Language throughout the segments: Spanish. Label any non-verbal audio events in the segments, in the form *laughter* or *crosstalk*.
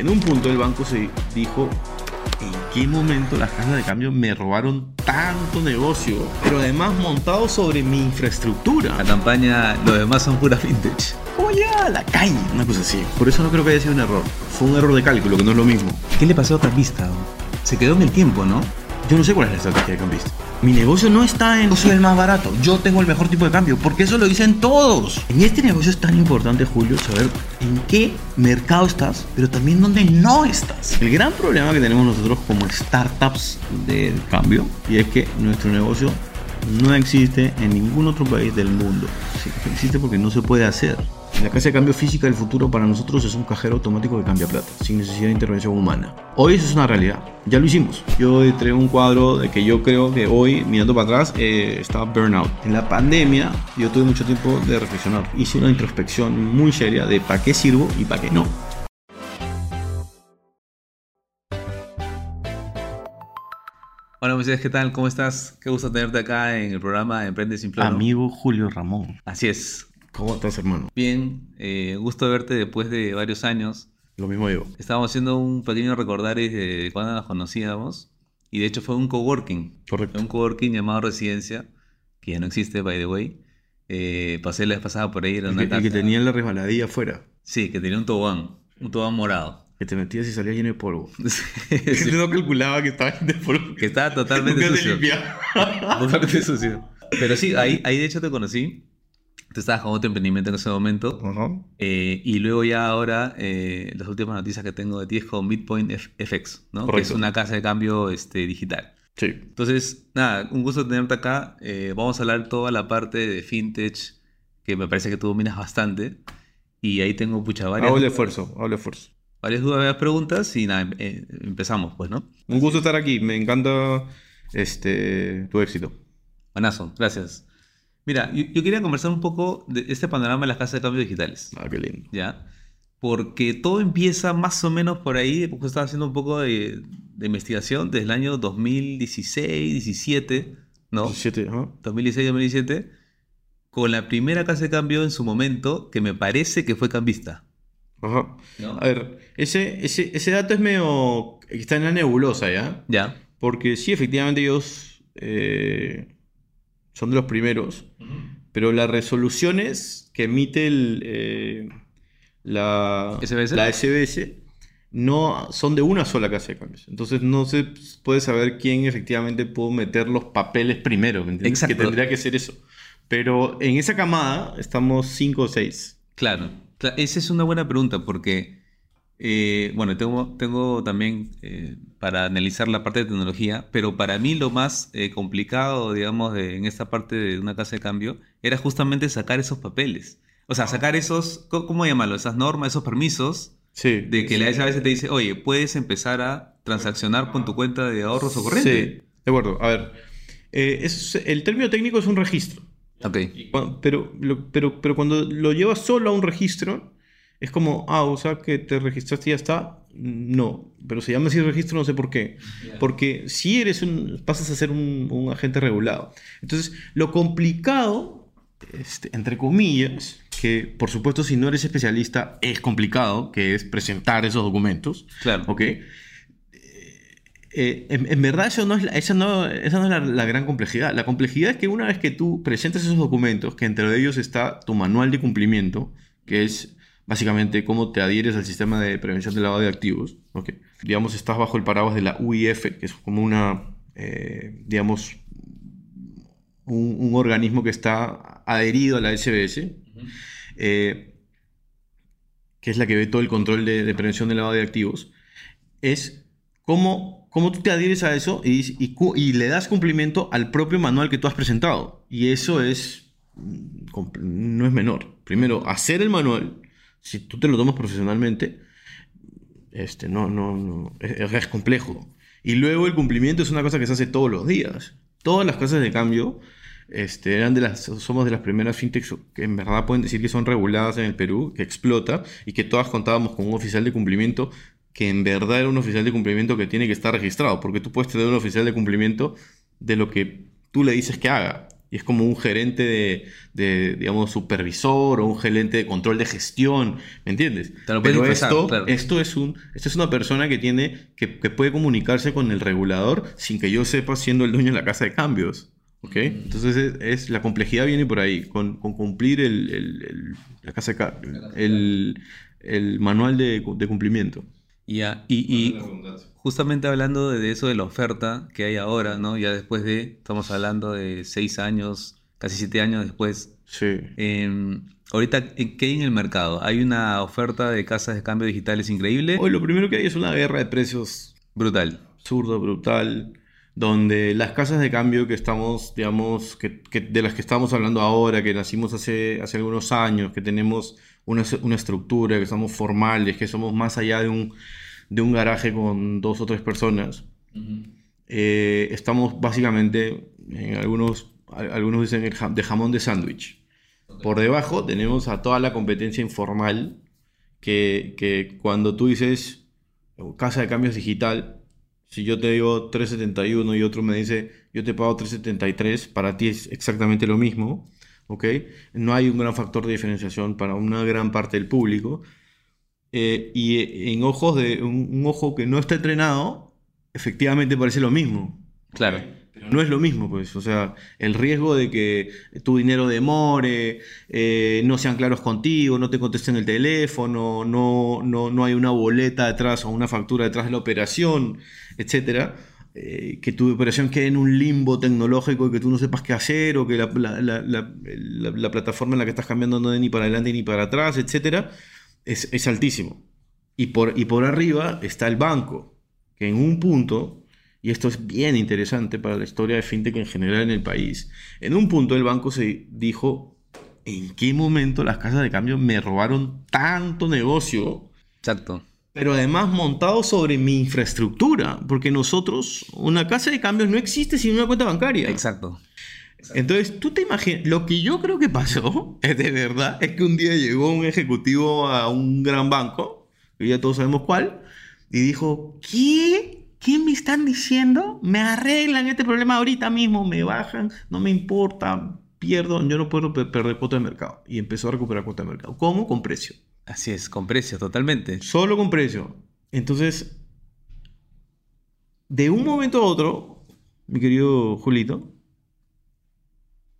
En un punto el banco se dijo, ¿en qué momento las casas de cambio me robaron tanto negocio? Pero además montado sobre mi infraestructura. La campaña, lo demás son puras vintage. ¿Cómo llega a la calle? Una cosa así. Por eso no creo que haya sido un error. Fue un error de cálculo, que no es lo mismo. ¿Qué le pasó a Cambista? Se quedó en el tiempo, ¿no? Yo no sé cuál es la estrategia de cambista. Mi negocio no está en yo soy el más barato, yo tengo el mejor tipo de cambio, porque eso lo dicen todos. En este negocio es tan importante, Julio, saber en qué mercado estás, pero también dónde no estás. El gran problema que tenemos nosotros como startups de cambio, y es que nuestro negocio no existe en ningún otro país del mundo. Existe porque no se puede hacer. La casa de cambio física del futuro para nosotros es un cajero automático que cambia plata, sin necesidad de intervención humana. Hoy eso es una realidad, ya lo hicimos. Yo traigo un cuadro de que yo creo que hoy, mirando para atrás, eh, está burnout. En la pandemia yo tuve mucho tiempo de reflexionar. Hice una introspección muy seria de para qué sirvo y para qué no. Hola Moisés, ¿qué tal? ¿Cómo estás? Qué gusto tenerte acá en el programa Emprende Sin Plan. Amigo Julio Ramón. Así es. ¿Cómo estás, hermano? Bien, eh, gusto verte después de varios años. Lo mismo digo. Estábamos haciendo un pequeño recordaris de cuando nos conocíamos. Y de hecho fue un coworking. Correcto. Un coworking llamado Residencia, que ya no existe, by the way. Eh, pasé la vez pasada por ahí. Era El una que, el que tenía la resbaladilla afuera. Sí, que tenía un tobogán. Un tobogán morado. Que te metías y salías lleno de polvo. *laughs* Sí, no calculaba que estaba lleno de polvo. que estaba totalmente sucio. *laughs* Totalmente sucio. Pero sí, ahí, ahí de hecho te conocí. Tú estabas con otro emprendimiento en ese momento. Ajá. Eh, y luego ya ahora, eh, las últimas noticias que tengo de ti es con Bitcoin F- FX, ¿no? Que es Correcto. una casa de cambio este, digital. Sí. Entonces, nada, un gusto tenerte acá. Eh, vamos a hablar toda la parte de fintech, que me parece que tú dominas bastante. Y ahí tengo, pucha, varias, Hago esfuerzo, hago esfuerzo. varias dudas, varias preguntas. Y nada, em- eh, empezamos, pues, ¿no? Un gusto estar aquí. Me encanta este tu éxito. Buenazo, gracias. Mira, yo, yo quería conversar un poco de este panorama de las casas de cambio digitales. Ah, qué lindo. ¿ya? Porque todo empieza más o menos por ahí, porque estaba haciendo un poco de, de investigación desde el año 2016, 17, ¿no? 17, ajá. 2016, 2017, con la primera casa de cambio en su momento, que me parece que fue cambista. Ajá. ¿no? A ver, ese, ese, ese dato es medio. está en la nebulosa, ¿ya? ¿Ya? Porque sí, efectivamente, ellos eh, son de los primeros. Pero las resoluciones que emite el, eh, la, ¿SBS? la SBS no son de una sola casa de cambios. Entonces no se puede saber quién efectivamente pudo meter los papeles primero. ¿me entiendes? Exacto. Que tendría que ser eso. Pero en esa camada estamos 5 o 6. Claro, Cla- esa es una buena pregunta porque, eh, bueno, tengo, tengo también eh, para analizar la parte de tecnología, pero para mí lo más eh, complicado, digamos, de- en esta parte de una casa de cambio era justamente sacar esos papeles. O sea, sacar esos, ¿cómo llamarlo? Esas normas, esos permisos Sí. de que la veces te dice, oye, puedes empezar a transaccionar con tu cuenta de ahorros o corriente. Sí, de acuerdo. A ver, eh, es- el término técnico es un registro. Ok, Pero, lo- pero, pero cuando lo llevas solo a un registro, es como, ah, o sea, que te registraste y ya está. No, pero se llama así registro, no sé por qué. Porque si eres un, pasas a ser un, un agente regulado. Entonces, lo complicado, este, entre comillas, que por supuesto si no eres especialista es complicado, que es presentar esos documentos, claro. ¿ok? Eh, en, en verdad eso no es, la- esa no, esa no es la, la gran complejidad. La complejidad es que una vez que tú presentas esos documentos, que entre ellos está tu manual de cumplimiento, que es básicamente cómo te adhieres al sistema de prevención del lavado de activos, ¿ok? digamos, estás bajo el paraguas de la UIF, que es como una, eh, digamos, un, un organismo que está adherido a la SBS, eh, que es la que ve todo el control de, de prevención del lavado de activos, es cómo, cómo tú te adhieres a eso y, y le das cumplimiento al propio manual que tú has presentado. Y eso es, mm, no es menor. Primero, hacer el manual, si tú te lo tomas profesionalmente, este, no, no, no, es, es complejo. Y luego el cumplimiento es una cosa que se hace todos los días. Todas las casas de cambio este, eran de las, somos de las primeras fintechs que en verdad pueden decir que son reguladas en el Perú, que explota, y que todas contábamos con un oficial de cumplimiento que en verdad era un oficial de cumplimiento que tiene que estar registrado, porque tú puedes tener un oficial de cumplimiento de lo que tú le dices que haga. Y es como un gerente de, de, digamos, supervisor o un gerente de control de gestión, ¿me entiendes? Pero esto, claro. esto, es un, esto es una persona que, tiene, que, que puede comunicarse con el regulador sin que yo sepa siendo el dueño de la casa de cambios. ¿Ok? Entonces es, es- la complejidad viene por ahí, con, con cumplir el, el- el- la casa de el, el manual de, de cumplimiento. Ya, y, y justamente hablando de eso de la oferta que hay ahora, ¿no? Ya después de, estamos hablando de seis años, casi siete años después. Sí. em, ahorita, ¿qué hay en el mercado? Hay una oferta de casas de cambio digitales increíble, Hoy lo primero que hay es una guerra de precios brutal. absurda, brutal, donde las casas de cambio que estamos, digamos, que, que- de las que estamos hablando ahora, que nacimos hace, hace algunos años, que tenemos una, una estructura, que somos formales, que somos más allá de un, de un garaje con dos o tres personas, eh, estamos básicamente en algunos, algunos dicen el jam- de jamón de sándwich. Por debajo tenemos a toda la competencia informal que, que cuando tú dices casa de cambios digital, si yo te digo 371 y otro me dice yo te pago 373, para ti es exactamente lo mismo, ¿ok? No hay un gran factor de diferenciación para una gran parte del público. Eh, y eh, en ojos de un, un ojo que no está entrenado, efectivamente parece lo mismo. Claro. Pero no es lo mismo, pues. O sea, el riesgo de que tu dinero demore, eh, no sean claros contigo, no te contesten el teléfono, no, no, no hay una boleta detrás o una factura detrás de la operación, etcétera. Eh, que tu operación quede en un limbo tecnológico y que tú no sepas qué hacer, o que la, la- la- la- la- la plataforma en la que estás cambiando no dé ni para adelante ni para atrás, etcétera, es, es altísimo. Y por, y por arriba está el banco, que en un punto, y esto es bien interesante para la historia de FinTech en general en el país, en un punto el banco se dijo, ¿en qué momento las casas de cambio me robaron tanto negocio? Exacto. Pero además montado sobre mi infraestructura, porque nosotros, una casa de cambios no existe sin una cuenta bancaria. Exacto. Entonces, tú te imaginas, lo que yo creo que pasó, *laughs* es de verdad, es que un día llegó un ejecutivo a un gran banco, que ya todos sabemos cuál, y dijo, ¿qué? ¿Qué me están diciendo? Me arreglan este problema ahorita mismo, me bajan, no me importa, pierdo, yo no puedo pe- perder cuota de mercado. Y empezó a recuperar cuota de mercado. ¿Cómo? Con precio. Así es, con precios, totalmente. Solo con precio. Entonces, de un momento a otro, mi querido Julito,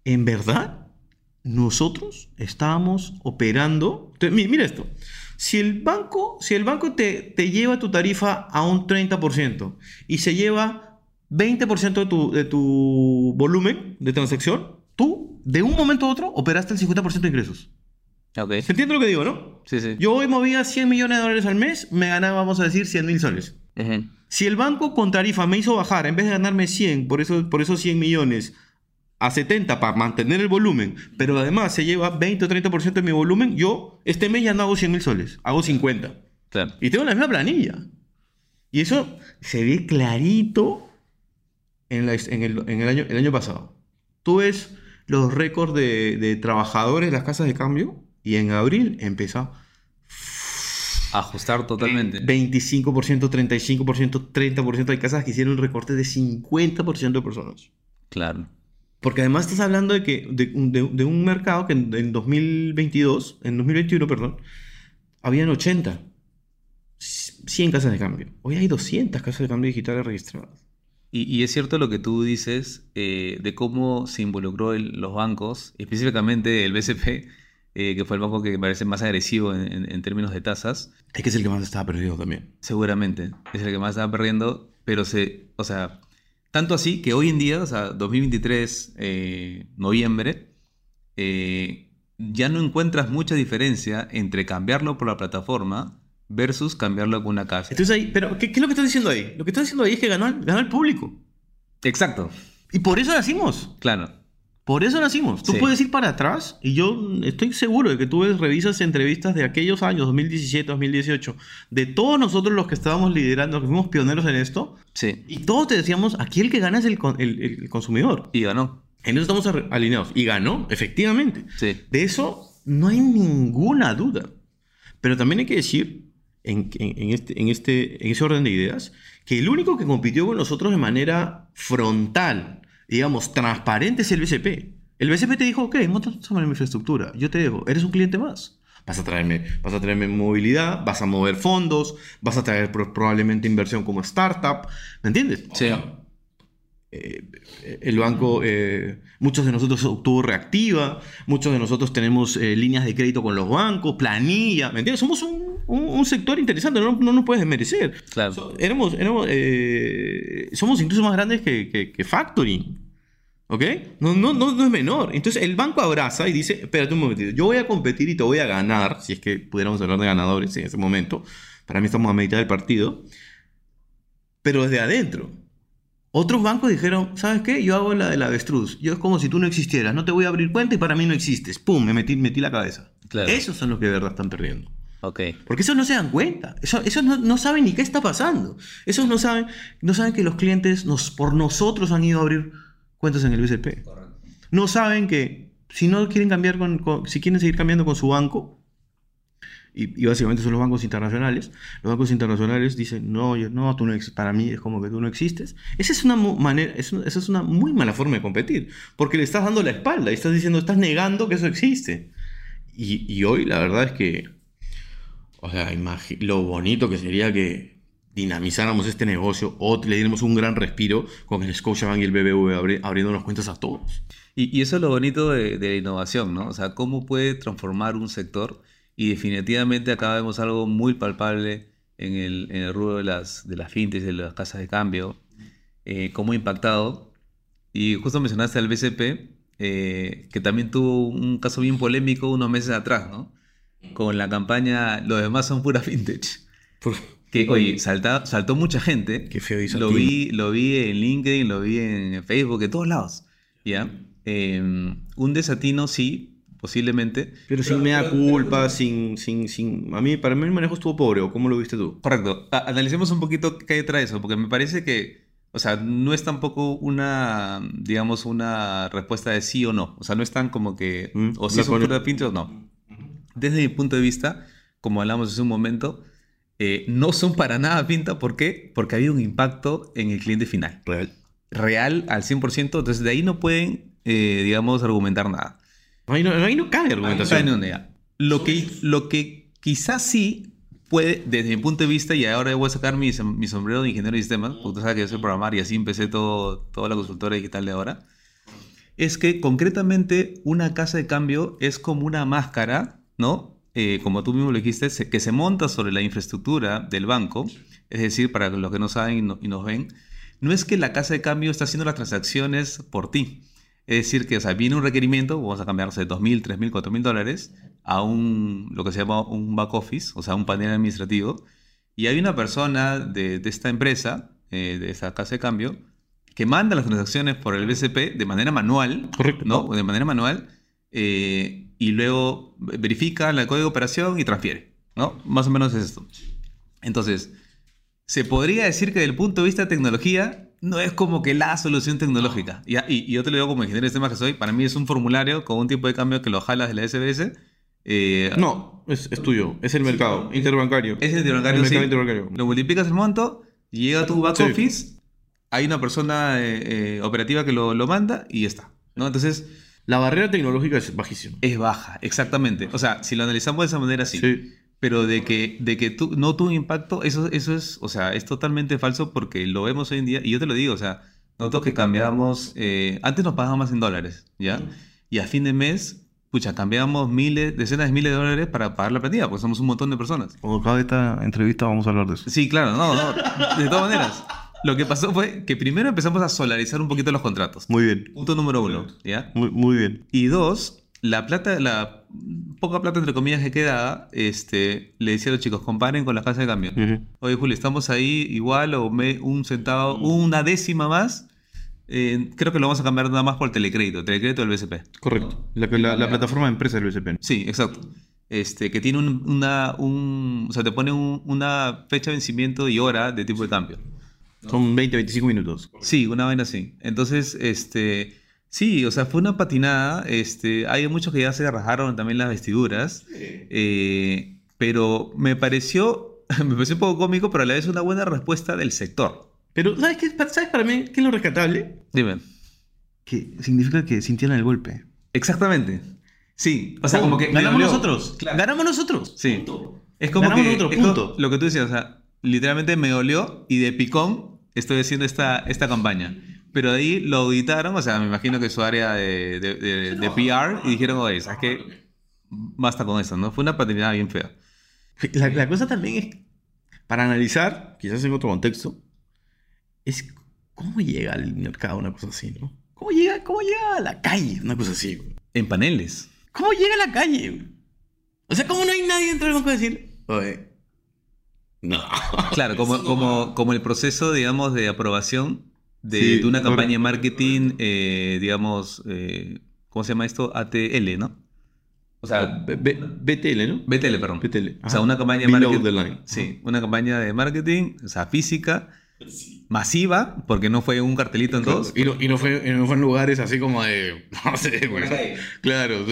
en verdad, nosotros estábamos operando. Mira esto. Si el banco, si el banco te, te lleva tu tarifa a un 30% y se lleva 20% de tu, de tu volumen de transacción, tú, de un momento a otro, operaste el 50% de ingresos. Ok. ¿Se entiende lo que digo, no? Sí, sí. Yo hoy movía 100 millones de dólares al mes, me ganaba, vamos a decir, 100 mil soles. Ujú. Si el banco con tarifa me hizo bajar, en vez de ganarme 100, por, eso, por esos 100 millones, a 70 para mantener el volumen, pero además se lleva 20 o 30% de mi volumen, yo este mes ya no hago 100 mil soles, hago 50. Claro. Y tengo la misma planilla. Y eso se ve clarito en, la- en el, en el año, el año pasado. Tú ves los récords de, de trabajadores de las casas de cambio y en abril empezó Ajustar totalmente. 25%, 35%, 30%. Hay casas que hicieron recortes de 50% de personas. Claro. Porque además estás hablando de, que, de, de- de un mercado que en, en 2022, en 2021, perdón, habían 80, 100 casas de cambio. Hoy hay 200 casas de cambio digitales registradas. Y, y es cierto lo que tú dices eh, de cómo se involucró el- los bancos, específicamente el BCP, eh, que fue el banco que me parece más agresivo en, en- en términos de tasas. Es que es el que más estaba perdido también. Seguramente es el que más estaba perdiendo, pero se, o sea, tanto así que hoy en día, o sea, 2023, eh, noviembre, eh, ya no encuentras mucha diferencia entre cambiarlo por la plataforma versus cambiarlo con una casa. Entonces ahí, pero ¿qué, qué es lo que estás diciendo ahí? Lo que estás diciendo ahí es que ganó, ganó el público. Exacto, Y por eso nacimos. claro. Por eso nacimos. Tú Sí. puedes ir para atrás y yo estoy seguro de que tú ves, revisas entrevistas de aquellos años, 2017, 2018, de todos nosotros los que estábamos liderando, los que fuimos pioneros en esto, Sí, y todos te decíamos, aquí el que gana es el, con- el- el consumidor. y ganó. En eso estamos alineados. Y ganó, efectivamente. Sí, De eso no hay ninguna duda. Pero también hay que decir, en, en- en este, en, este, en ese orden de ideas, que el único que compitió con nosotros de manera frontal, digamos, transparente, es el BCP. El BCP te dijo, ok, monta mi infraestructura, yo te dejo, eres un cliente más. Vas a traerme, vas a traerme movilidad, vas a mover fondos, vas a traer probablemente inversión como startup, ¿me entiendes? Sí. Eh, el banco, eh, muchos de nosotros obtuvo reactiva, muchos de nosotros tenemos eh, líneas de crédito con los bancos, planilla, ¿me entiendes? Somos un, sector interesante, no, no, nos puedes desmerecer. Claro. somos incluso más grandes que, que, Factoring. ¿Ok? No, no, no, es menor. Entonces el banco abraza y dice, espérate un momentito, yo voy a competir y te voy a ganar, si es que pudiéramos hablar de ganadores en ese momento. Para mí estamos a mitad del partido. Pero desde adentro. Otros bancos dijeron, ¿sabes qué? Yo hago la de la avestruz. Yo es como si tú no existieras. No te voy a abrir cuenta y para mí no existes. ¡Pum! Me metí, metí la cabeza. Esos son los que de verdad están perdiendo. Ok. Porque esos no se dan cuenta. Esos, no, saben ni qué está pasando. Esos no saben, no saben que los clientes nos, por nosotros han ido a abrir cuentas en el BCP. No saben que si no quieren cambiar con, si quieren seguir cambiando con su banco, y, básicamente son los bancos internacionales. Los bancos internacionales dicen, no, no, tú no para mí es como que tú no existes. Esa es una manera, esa es una muy mala forma de competir, porque le estás dando la espalda y estás diciendo, estás negando que eso existe. Y, hoy la verdad es que, o sea, lo bonito que sería que dinamizáramos este negocio o le diéramos un gran respiro con el Scotiabank y el BBV abriendo las cuentas a todos. Y, eso es lo bonito de, la innovación, ¿no? O sea, cómo puede transformar un sector y definitivamente acá vemos algo muy palpable en el, en el rubro de las, de las fintes, de las casas de cambio, eh, cómo ha impactado. Y justo mencionaste al BCP, eh, que también tuvo un caso bien polémico unos meses atrás, ¿no? Con la campaña Los demás son pura vintage. Que, oye, saltó mucha gente. Qué feo hizo lo vi, lo vi en LinkedIn, lo vi en Facebook, en todos lados. ¿Ya? Eh, un desatino, sí, posiblemente. Pero sin me da culpa, sin, sin, sin... A mí, para mí el manejo estuvo pobre, ¿o cómo lo viste tú? Correcto. analicemos un poquito qué hay detrás de eso, porque me parece que, o sea, no es tampoco una, digamos, una respuesta de sí o no. O sea, no es tan como que, mm, o si son pura pinta o no. Desde mi punto de vista, como hablamos hace un momento, eh, no son para nada pinta. ¿Por qué? Porque había un impacto en el cliente final. Real. Real al 100%. Entonces, de ahí no pueden, eh, digamos, argumentar nada. Ahí no, ahí no cabe argumentación. No lo, que, lo que quizás sí puede, desde mi punto de vista, y ahora voy a sacar mi, mi sombrero de ingeniero de sistemas, porque tú sabes que yo soy programar y así empecé todo, toda la consultora digital de ahora, es que concretamente una casa de cambio es como una máscara, ¿no? Eh, como tú mismo lo dijiste, que se monta sobre la infraestructura del banco, es decir, para los que no saben y nos ven, no es que la casa de cambio está haciendo las transacciones por ti, es decir, que o sea, viene un requerimiento, vamos a cambiarse de 2.000, 3.000, 4.000 dólares a un, lo que se llama un back office, o sea, un panel administrativo, y hay una persona de, esta empresa, eh, de esa casa de cambio, que manda las transacciones por el BCP de manera manual, Correcto. ¿no? De manera manual, eh, y luego verifica el código de operación y transfiere, ¿no? Más o menos es esto. Entonces, se podría decir que desde el punto de vista de tecnología, no es como que la solución tecnológica. Y, y, yo te lo digo como ingeniero de sistemas que soy, para mí es un formulario con un tipo de cambio que lo jalas de la SBS. Eh, no, es, tuyo, es el mercado interbancario. Es el interbancario, el interbancario. Lo multiplicas el monto, llega a tu back office, hay una persona eh, eh, operativa que lo, lo, manda y ya está. ¿no? Entonces... La barrera tecnológica es bajísima. Es baja, exactamente. O sea, si lo analizamos de esa manera, sí. sí pero de que, de que tú, no tuvo impacto, eso, eso es, o sea, es totalmente falso porque lo vemos hoy en día, y yo te lo digo, o sea, nosotros que cambiamos, eh, antes nos pagábamos en dólares, ¿ya? Y a fin de mes, pucha, cambiamos miles, decenas de miles de dólares para pagar la plantilla, porque somos un montón de personas. Cuando acabe esta entrevista vamos a hablar de eso. Sí, claro, no, no, de todas maneras. Lo que pasó fue que primero empezamos a solarizar un poquito los contratos. Muy bien. Punto número uno, ¿ya? Muy, muy bien. Y dos, la plata, la poca plata entre comillas que quedaba, este, le decía a los chicos, comparen con la casa de cambio. Oye, Julio, estamos ahí igual o me, un centavo, una décima más. Eh, creo que lo vamos a cambiar nada más por el telecrédito, telecrédito del BCP. Correcto. La, la, plataforma de empresa del BCP. Sí, exacto. Este, que tiene una, un, o sea, te pone una fecha de vencimiento y hora de tipo de cambio. Son 20, 25 minutos. Sí, una vaina así. Entonces, este, Sí, o sea, fue una patinada. Este, hay muchos que ya se rajaron también las vestiduras. Eh, pero me pareció, *laughs* me pareció un poco cómico, pero a la vez una buena respuesta del sector. Pero, ¿sabes qué? ¿Sabes para mí qué es lo rescatable? Dime. Que significa que sintieron el golpe. Exactamente. Sí, o sea, como que... ganamos nosotros. Claro. Ganamos nosotros. Sí. Punto. Es como Ganamos que otro como punto. lo que tú decías, o sea, literalmente me dolió y de picón estoy haciendo esta, esta campaña. Pero de ahí lo auditaron, o sea, me imagino que su área de, de- de- de PR y dijeron, oye, ¿sabes qué? Basta con eso, ¿no? Fue una paternidad bien fea. La, la cosa también es, para analizar, quizás en otro contexto, es cómo llega al mercado una cosa así, ¿no? ¿Cómo llega, cómo llega a la calle una cosa así? güey? En paneles. ¿Cómo llega a la calle? güey? O sea, ¿cómo no hay nadie dentro del banco a decir, oye, no? Claro, como, como, como el proceso, digamos, de aprobación de, Sí, de una campaña de marketing, eh, digamos, eh, ¿cómo se llama esto? ATL, ¿no? O sea, B- B- BTL, ¿no? BTL, perdón. BTL. O sea, ajá. una campaña de marketing. the line. Sí, una campaña de marketing, o sea, física, masiva, porque no fue un cartelito en todos. Y no, y no fue, y no fue en lugares así como de. *laughs* No sé, güey. Claro,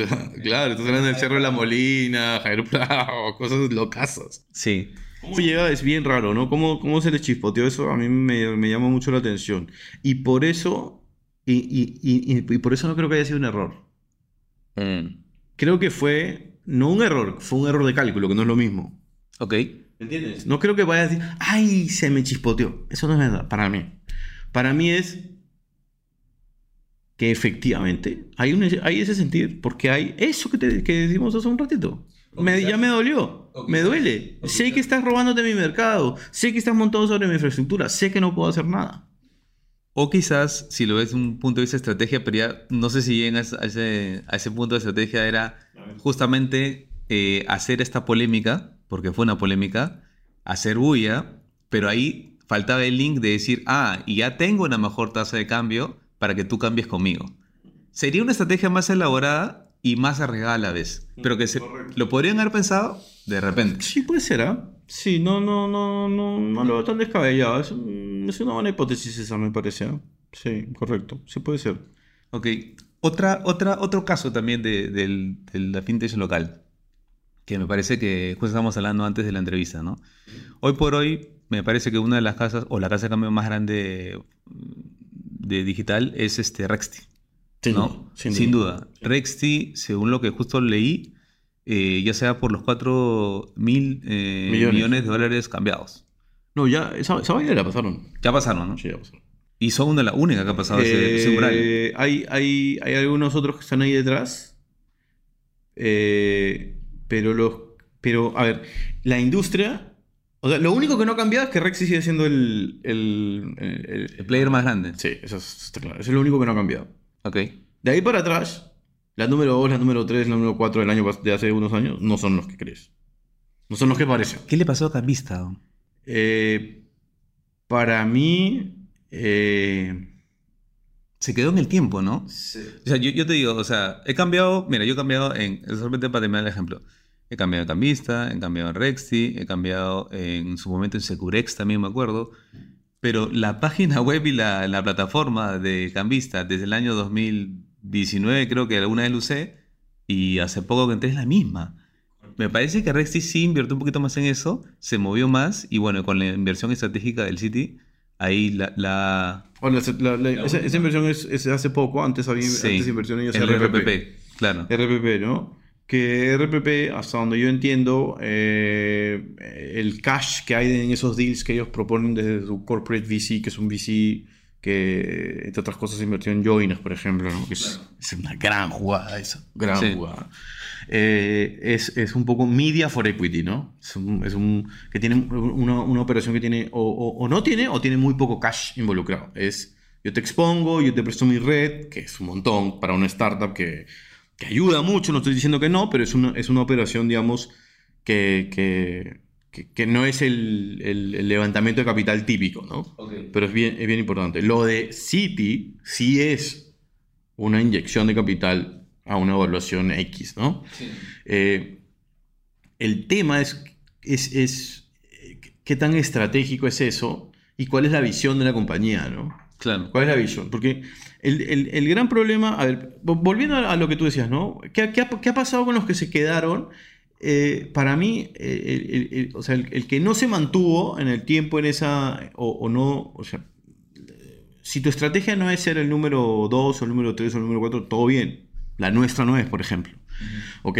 claro, estás hablando del Cerro de la Molina, Jairo Prado, cosas locasas. Sí. ¿Cómo llega? Es bien raro, ¿no? ¿Cómo, cómo se le chispoteó eso? A mí me, me llama mucho la atención. Y por eso. Y, y- y- y- por eso no creo que haya sido un error. Mm, Creo que fue. No un error, fue un error de cálculo, que no es lo mismo. Ok. ¿Entiendes? No creo que vaya a decir, ¡ay! Se me chispoteó. Eso no es verdad, para mí. Para mí es que efectivamente hay, un, hay ese sentir, porque hay eso que, te, que decimos hace un ratito. Me- ya me dolió, me duele. Sé que estás robándote mi mercado, sé que estás montado sobre mi infraestructura, sé que no puedo hacer nada. O quizás, si lo ves desde un punto de vista de estrategia, pero ya no sé si llegas a ese, a ese punto de estrategia era justamente eh, hacer esta polémica, porque fue una polémica, hacer bulla, pero ahí faltaba el link de decir, ah, y ya tengo una mejor tasa de cambio para que tú cambies conmigo. Sería una estrategia más elaborada y más arriesgada a la vez, pero que se, lo podrían haber pensado de repente. Sí, puede ser, ¿ah? Sí, no, no, no, no, no lo veo tan descabellado. Es, es una buena hipótesis esa, me parece. ¿ah? Sí, correcto. Sí puede ser. Ok, otra, otra, otro caso también de, del- de la fintech local, que me parece que justo estamos hablando antes de la entrevista, ¿no? Hoy por hoy, me parece que una de las casas, o la casa de cambio más grande mm, de digital es este Rexti, Sin ¿no? duda, Sin, duda. Rexti, según lo que justo leí, eh, ya sea por los 4 mil eh, Millones. millones. de dólares cambiados. No, ya, esa, esa vaina la pasaron. Ya pasaron, ¿no? Sí, ya pasaron. Y son una de las únicas que ha pasado ese, ese umbral. Eh, hay, hay, hay algunos otros que están ahí detrás. Pero los. Pero, a ver, la industria. O sea, lo único que no ha cambiado es que Rexy sigue siendo el. el, el- El player más grande. sí, eso es- está claro. Eso es lo único que no ha cambiado. Ok. De ahí para atrás, la número 2, la número 3, la número 4 del año de hace unos años no son los que crees. No son los que parecen. ¿Qué le pasó a Cambista? Eh, para mí. eh, Se quedó en el tiempo, ¿no? O sea, yo, yo te digo, o sea, he cambiado, mira, yo he cambiado en, solamente para terminar el ejemplo, he cambiado en Cambista, he cambiado en Rexti, he cambiado en su momento en Securex también me acuerdo, pero la página *laughs* web y la, la plataforma de Cambista desde el año 2019 creo que alguna vez lo usé y hace poco que entré es la misma. Me parece que Rexti sí invirtió un poquito más en eso, se movió más y bueno, con la inversión estratégica del City, ahí la... la Bueno, la- la- la- esa, esa inversión es, es hace poco, antes había sí, antes inversión en el RPP, claro. RPP, ¿no? Que RPP, hasta donde yo entiendo, eh, el cash que hay en esos deals que ellos proponen desde su corporate VC, que es un VC que, entre otras cosas, invirtió en Joinas, por ejemplo, ¿no? Que es, es una gran jugada esa, gran Sí. jugada. Eh, es, es un poco media for equity, ¿no? Es un, es un- que tiene una, una operación que tiene o, o- o no tiene o tiene muy poco cash involucrado. Es yo te expongo, yo te presto mi red, que es un montón para una startup que, que ayuda mucho, no estoy diciendo que no, pero es una, es una operación, digamos, que, que, que- que no es el, el- el levantamiento de capital típico, ¿no? Pero es bien, es bien importante. Lo de City sí es una inyección de capital a una evaluación X, ¿no? Eh, el tema es, es, es qué tan estratégico es eso y cuál es la visión de la compañía, ¿no? Claro. ¿Cuál es la visión? Porque el, el- el gran problema, a ver, vo- volviendo a, lo que tú decías, ¿no? ¿Qué, qué ha, qué ha pasado con los que se quedaron? Eh, para mí, eh, el, o sea, el, el que no se mantuvo en el tiempo en esa, o, o no, o sea, si tu estrategia no es ser el número 2 o el número 3 o el número 4, todo bien. La nuestra no es, por ejemplo. ¿Ok?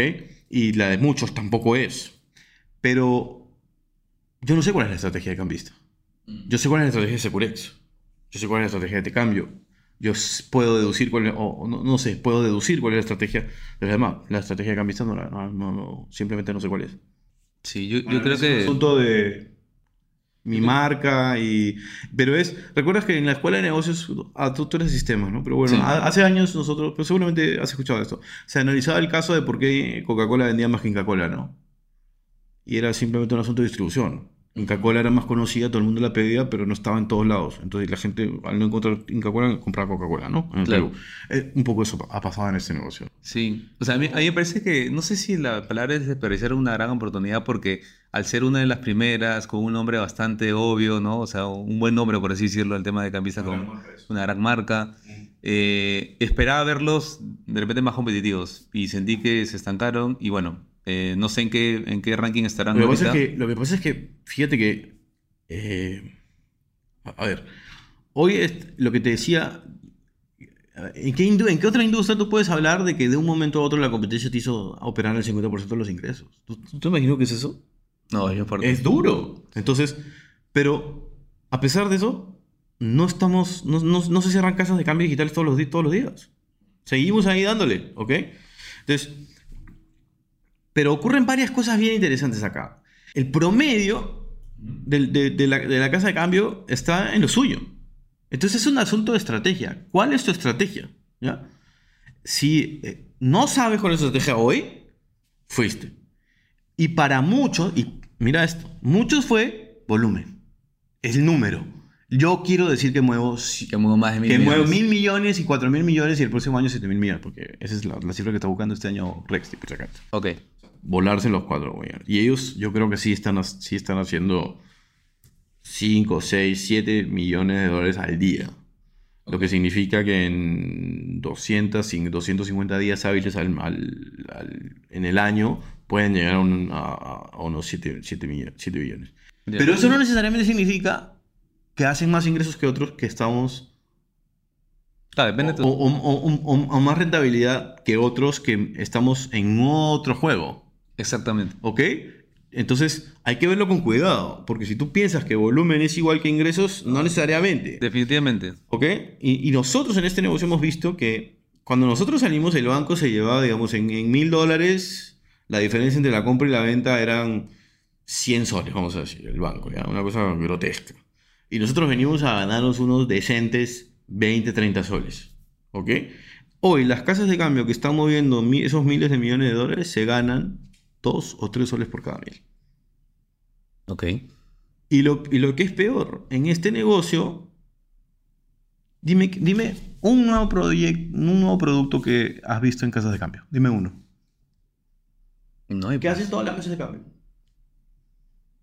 Y la de muchos tampoco es. Pero yo no sé cuál es la estrategia de cambista. Yo sé cuál es la estrategia de Securex. Yo sé cuál es la estrategia de cambio. Yo puedo deducir cuál es, o no, no sé, puedo deducir cuál es la estrategia de los demás. La estrategia de cambista no, no, no, no, simplemente no sé cuál es. Sí, yo, creo es un que... asunto de mi marca y... Pero es... ¿Recuerdas que en la escuela de negocios... Ah, tú, tú eres sistemas, ¿no? Pero bueno, Sí. ha- hace años nosotros... Pero seguramente has escuchado esto. Se analizaba el caso de por qué Coca-Cola vendía más que Inca-Cola, ¿no? Y era simplemente un asunto de distribución. Inca-Cola era más conocida, todo el mundo la pedía, pero no estaba en todos lados. Entonces la gente, al no encontrar Inca-Cola, compraba Coca-Cola, ¿no? En Claro. Eh, un poco eso ha pasado en este negocio. Sí, o sea, a mí, a mí me parece que, no sé si la palabra es desperdiciar una gran oportunidad porque al ser una de las primeras, con un nombre bastante obvio, ¿no? O sea, un buen nombre, por así decirlo, el tema de Cambista Una con gran una gran marca, eh, esperaba verlos de repente más competitivos y sentí que se estancaron y bueno, eh, no sé en qué, en qué ranking estarán Lo que, pasa es que, lo que pasa es que, fíjate que, eh, a a ver, hoy es lo que te decía, ¿en qué, ¿en qué otra industria tú puedes hablar de que de un momento a otro la competencia te hizo operar el 50% de los ingresos? ¿Tú, tú te imaginas que es eso? No, yo. Es duro. Entonces, pero a pesar de eso, no estamos, no, no, no se cierran casas de cambio digitales todos los, todos los días. Seguimos ahí dándole, ¿ok? Entonces, pero ocurren varias cosas bien interesantes acá. El promedio del- de, de la, de la casa de cambio está en lo suyo. Entonces es un asunto de estrategia. ¿Cuál es tu estrategia? ¿Ya? Si eh, no sabes cuál es tu estrategia hoy, fuiste. Y para muchos, y mira esto, muchos fue volumen. El número. Yo quiero decir que muevo, Que muevo más de mil que muevo millones. mil millones y cuatro mil millones y el próximo año siete mil millones, porque esa es la, la cifra que está buscando este año Rex. Ok, Volarse los cuatro millones. Y ellos, yo creo que sí están, sí están haciendo 5, 6, 7 millones de dólares al día. Lo que significa que en 200, cin- 250 días hábiles al- al- al- en el año pueden llegar a, un- a- a unos 7, millones, 7 billones. Ya. Pero eso no necesariamente significa que hacen más ingresos que otros que estamos Claro, depende de o, tu- o- o- o- o más rentabilidad que otros que estamos en otro juego. Exactamente. ¿Ok? Entonces hay que verlo con cuidado, porque si tú piensas que volumen es igual que ingresos, no necesariamente. Definitivamente. ¿Ok? Y, y nosotros en este negocio hemos visto que cuando nosotros salimos, el banco se llevaba, digamos, en en mil dólares, la diferencia entre la compra y la venta eran 100 soles, vamos a decir, el banco, ¿ya? Una cosa grotesca. Y nosotros venimos a ganarnos unos decentes 20, 30 soles. ¿Ok? Hoy las casas de cambio que están moviendo esos miles de millones de dólares se ganan 2 o 3 soles por cada mil. Ok. Y lo, y lo que es peor, en este negocio, dime, dime un, nuevo proyec- un nuevo producto que has visto en casas de cambio. Dime uno. No hay ¿Qué pues. hacen todas las casas de cambio?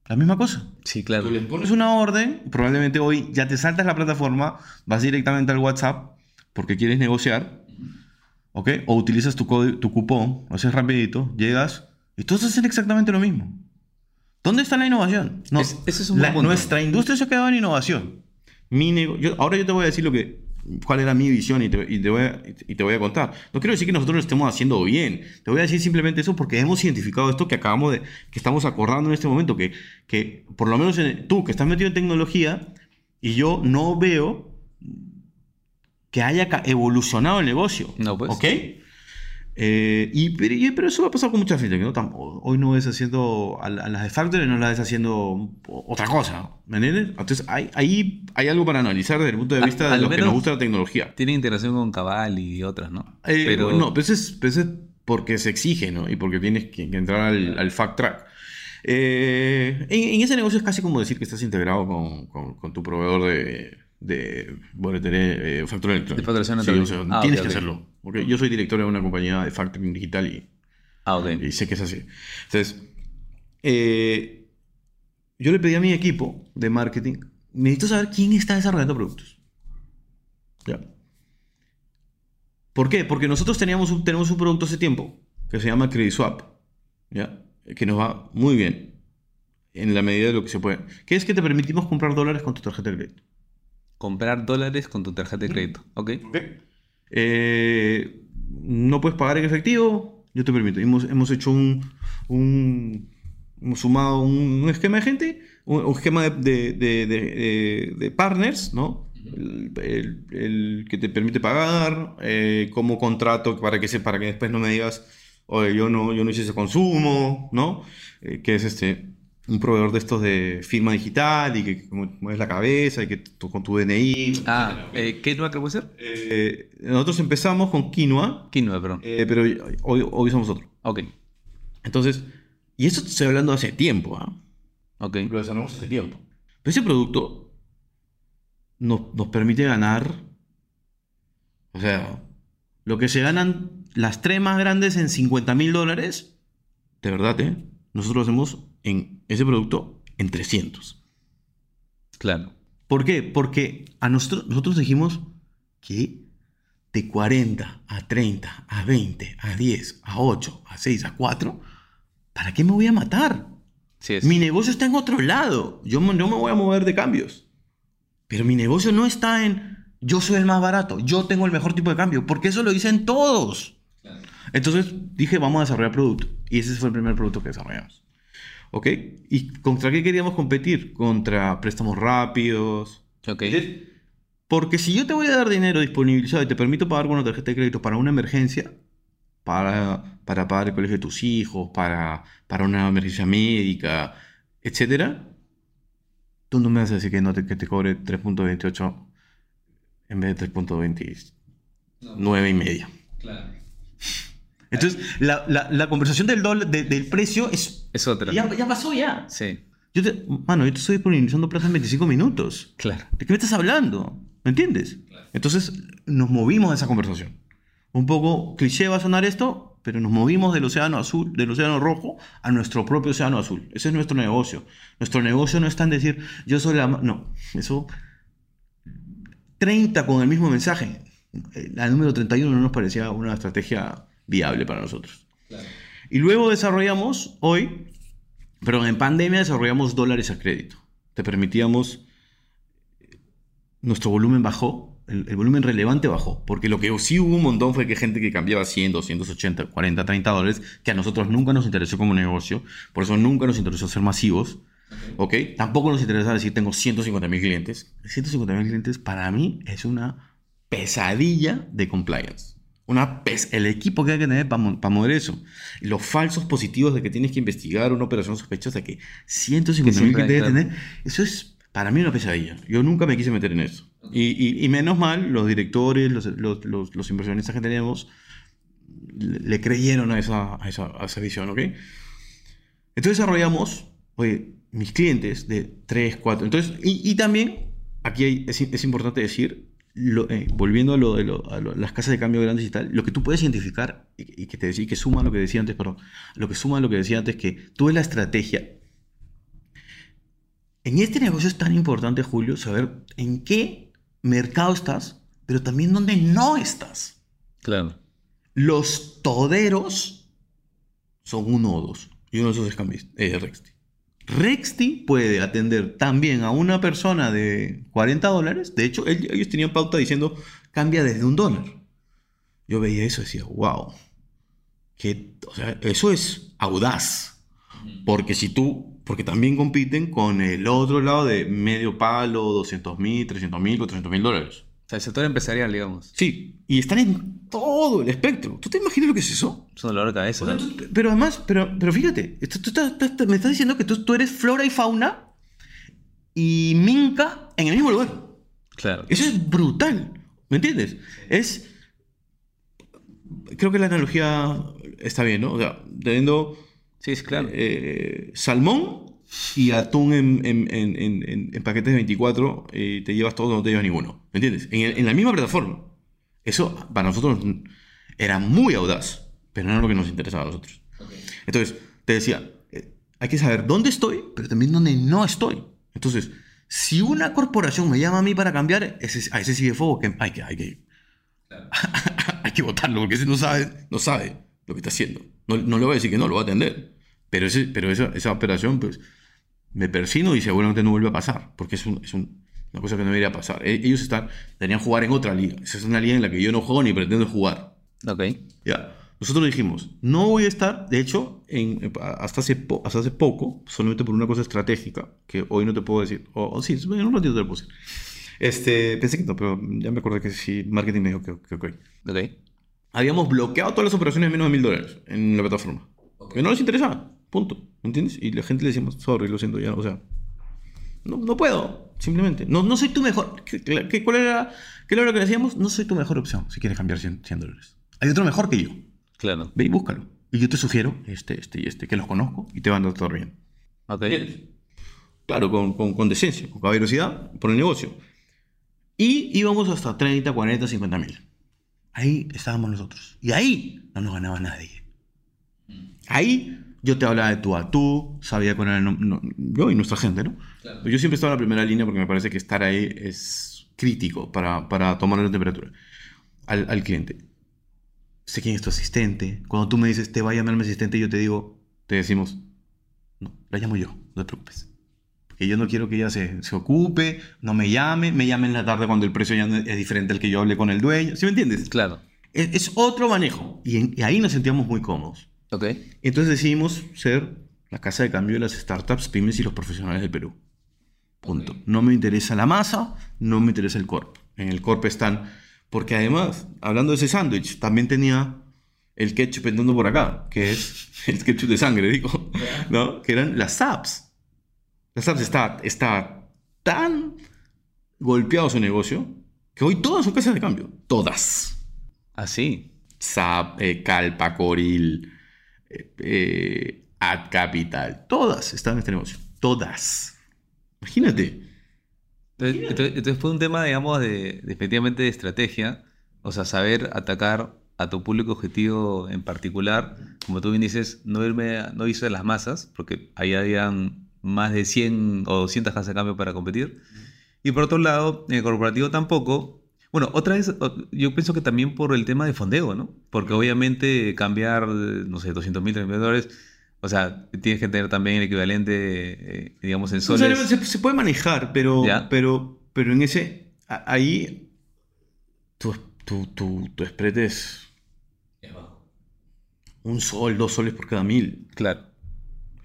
La misma cosa. Sí, claro. Tú les pones una orden, probablemente hoy ya te saltas la plataforma, vas directamente al WhatsApp porque quieres negociar, ¿ok? O utilizas tu, código- tu cupón, lo haces rapidito, llegas y todos hacen exactamente lo mismo. ¿Dónde está la innovación? No, Es- ese es un la- nuestra industria se ha quedado en innovación. Mi yo- ahora yo te voy a decir lo que, cuál era mi visión y te, y te voy a, y te voy a contar. No quiero decir que nosotros lo estemos haciendo bien. Te voy a decir simplemente eso porque hemos identificado esto que acabamos de, que estamos acordando en este momento, que, que por lo menos en- tú que estás metido en tecnología y yo no veo que haya evolucionado el negocio. No, pues. ¿Ok? Eh, y, pero, y- pero eso va a pasar con mucha gente, que no hoy no ves haciendo a, la- a las de Factory, no las ves haciendo otra cosa, ¿me entiendes? Entonces hay, ahí hay algo para analizar desde el punto de A- vista de los que nos gusta la tecnología. Tiene integración con Cabal y otras, ¿no? Eh, Pero No, pero eso es, pero eso es porque se exige, ¿no? Y porque tienes que, que entrar al, al fact track. Eh, en, en ese negocio es casi como decir que estás integrado con, con- con tu proveedor de, de boletería, eh, factura electrónica. De facturación Sí, o sea, Ah, tienes que hacerlo. Porque yo soy director de una compañía de factoring digital y, Ah, y sé que es así. Entonces, eh, yo le pedí a mi equipo de marketing, necesito saber quién está desarrollando productos. ¿Ya? ¿Por qué? Porque nosotros teníamos un, tenemos un producto hace tiempo que se llama Credit Swap, ¿ya? Que nos va muy bien en la medida de lo que se puede. Que es que te permitimos comprar dólares con tu tarjeta de crédito. Comprar dólares con tu tarjeta de crédito. Ok. Eh, no puedes pagar en efectivo, yo te permito. Hemos, hemos hecho un, un- hemos sumado un, un esquema de gente, un, un esquema de, de- de- de- de partners, ¿no? El, el- el que te permite pagar, eh, como contrato para que, se, para que después no me digas, oye, yo no, yo no hice ese consumo, ¿no? Eh, que es este, un proveedor de estos de firma digital y que mueves la cabeza y que tú con tu DNI. Ah, eh, ¿qué nueva que puede ser? Eh, nosotros empezamos con quinoa, Quinoa, perdón. eh, pero hoy, hoy somos otro. Ok, Entonces, y esto te estoy hablando hace tiempo, ¿ah? ok. Lo desarrollamos hace tiempo. Pero ese producto nos, nos permite ganar, o sea, lo que se ganan las tres más grandes en 50 mil dólares, de verdad, ¿eh? Nosotros lo hacemos en ese producto en 300. Claro. ¿Por qué? Porque a nosotros, nosotros dijimos que de 40 a 30, a 20, a 10, a 8, a 6, a 4, ¿para qué me voy a matar? Sí es. Mi negocio está en otro lado. Yo no me voy a mover de cambios. Pero mi negocio no está en yo soy el más barato, yo tengo el mejor tipo de cambio, porque eso lo dicen todos. Entonces dije, vamos a desarrollar producto. Y ese fue el primer producto que desarrollamos. ¿Ok? ¿Y contra qué queríamos competir? Contra préstamos rápidos. Ok. Porque si yo te voy a dar dinero disponibilizado y te permito pagar con una tarjeta de crédito para una emergencia, para, para pagar el colegio de tus hijos, para, para una emergencia médica, etcétera, tú no me vas a decir que, no te, que te cobre 3.28 en vez de 3.29 y media. Claro. Entonces, la, la- la conversación del, dólar- de- del precio es, Es otra. ya, ya pasó ya. Sí, Yo te, mano, yo te estoy disponibilizando plata en 25 minutos. claro. ¿De qué me estás hablando? ¿Me entiendes? Entonces nos movimos de esa conversación. Un poco cliché va a sonar esto, pero nos movimos del océano azul, del océano rojo, a nuestro propio océano azul. Ese es nuestro negocio. Nuestro negocio no está en decir, yo soy la... ma-". No, eso... 30 con el mismo mensaje. Eh, La número 31 no nos parecía una estrategia viable para nosotros. Y luego desarrollamos hoy, pero en pandemia desarrollamos dólares a crédito. Te permitíamos nuestro volumen bajó, el, el volumen relevante bajó, porque lo que sí hubo un montón fue que gente que cambiaba 100, 280, 40, 30 dólares, que a nosotros nunca nos interesó como negocio, por eso nunca nos interesó ser masivos, ¿ok? Tampoco nos interesa decir tengo 150 mil clientes. 150 mil clientes para mí es una pesadilla de compliance. Una el equipo que hay que tener para mover eso. Los falsos positivos de que tienes que investigar una operación sospechosa que 150 mil clientes debe claro. tener, eso es para mí una pesadilla. Yo nunca me quise meter en eso. Y, y- y menos mal, los directores, los, los- los- los inversionistas que teníamos, le, le creyeron a esa, a, esa, a esa visión, ¿ok? Entonces desarrollamos, oye, mis clientes de 3, 4. Entonces, y, y también, aquí hay- es, es importante decir, lo- eh, volviendo a, lo de lo- a lo- las casas de cambio grandes y tal, lo que tú puedes identificar, y, y que te decía, que suma lo que decía antes, perdón, lo que suma lo que decía antes, que tú ves la estrategia. En este negocio es tan importante, Julio, saber en qué mercado estás, pero también dónde no estás. Claro. Los toderos son uno o dos. Y uno de esos es Cambis- eh, Rexti. Rexti puede atender también a una persona de 40 dólares. De hecho, ellos tenían pauta diciendo cambia desde un dólar. Yo veía eso y decía, wow. Que, eso es audaz. Porque si tú, porque también compiten con el otro lado de medio palo, 200 mil, 300 mil, 400 mil dólares. O sea, el sector empresarial, digamos. Sí, y están en todo el espectro. ¿Tú te imaginas lo que es eso? Es un dolor de cabeza. O sea, ¿no? tú- pero además, pero, pero fíjate, esto- tú estás- estás- me estás diciendo que tú, tú eres flora y fauna y minca en el mismo lugar. Claro. Eso es brutal. ¿Me entiendes? Es. Creo que la analogía está bien, ¿no? O sea, teniendo Sí, sí, claro. eh, salmón y atún en, en- en- en- paquetes de 24, eh, te llevas todo, no te llevas ninguno. ¿Me entiendes? En, la misma plataforma. Eso para nosotros era muy audaz, pero no era lo que nos interesaba a nosotros. Entonces, te decía, eh, hay que saber dónde estoy, pero también dónde no estoy. Entonces, si una corporación me llama a mí para cambiar, ese, a ese CFO que hay que, hay que, *laughs* hay que votarlo, porque ese no sabe, no sabe lo que está haciendo. No, no le voy a decir que no, lo va a atender. Pero, ese, pero esa, esa operación, pues, me persino y seguramente no vuelve a pasar, porque es, un- es un- una cosa que no debería pasar. E- Ellos están, deberían jugar en otra liga. Esa es una liga en la que yo no juego ni pretendo jugar. Ok. Ya. Nosotros dijimos, no voy a estar, de hecho, en, hasta, hace hasta hace poco, solamente por una cosa estratégica, que hoy no te puedo decir, o o sí, en un ratito te lo puse. Este, pensé que no, pero ya me acordé que sí, marketing me dijo que, que ok. Ok. Habíamos bloqueado todas las operaciones de menos de mil dólares en la plataforma. Que no les interesaba, punto. ¿Me entiendes? Y la gente le decíamos, sorry, lo siento, ya, o sea, no, no puedo, simplemente. No, no soy tu mejor. ¿Qué, qué- cuál era, ¿Qué era lo que decíamos? No soy tu mejor opción si quieres cambiar 100, 100 dólares. Hay otro mejor que yo. Claro. Ve y búscalo. Y yo te sugiero este, este y este, que los conozco y te van a tratar bien. Ok. Claro, con, con, con decencia, con caballerosidad, por el negocio. Y íbamos hasta 30, 40, 50 mil. Ahí estábamos nosotros. Y ahí no nos ganaba nadie. Ahí yo te hablaba de tú a tú, sabía cuál era el nom- no- yo y nuestra gente, ¿no? Pero Yo siempre estaba en la primera línea porque me parece que estar ahí es crítico para, para tomar la temperatura al, al cliente. Sé quién es tu asistente. Cuando tú me dices, te va a llamar mi asistente, yo te digo, te decimos, no, la llamo yo, no te preocupes. Porque yo no quiero que ella se, se ocupe, no me llame, me llame en la tarde cuando el precio ya no es diferente al que yo hablé con el dueño. ¿Sí me entiendes? Claro. Es, es otro manejo. Y, en- y ahí nos sentíamos muy cómodos. Ok. Entonces decidimos ser la casa de cambio de las startups, pymes y los profesionales del Perú. Punto. No me interesa la masa, no me interesa el corp. En el corp están... Porque además, hablando de ese sándwich, también tenía el ketchup entrando por acá, que es *laughs* el ketchup de sangre, digo, ¿no? Que eran las apps. Las apps está, está tan golpeado su negocio que hoy todas son casas de cambio. Todas. Así. SAP, eh, Calpa, Coril, eh, Ad Capital, todas están en este negocio. Todas. Imagínate. Entonces, entonces- entonces fue un tema, digamos, de, de efectivamente de estrategia. O sea, saber atacar a tu público objetivo en particular. Como tú bien dices, no irme, a- no irse a las masas, porque ahí habían más de 100 o 200 casas de cambio para competir. Y por otro lado, en el corporativo tampoco. Bueno, otra vez, yo pienso que también por el tema de fondeo, ¿no? Porque obviamente cambiar, no sé, 200 mil, 300 mil dólares, o sea, tienes que tener también el equivalente, eh, digamos, en O sea, soles. se, se puede manejar, pero, Ya. pero, pero en ese. ahí. Tu, tu, tu, tu spread es. Un sol, dos soles por cada mil. Claro.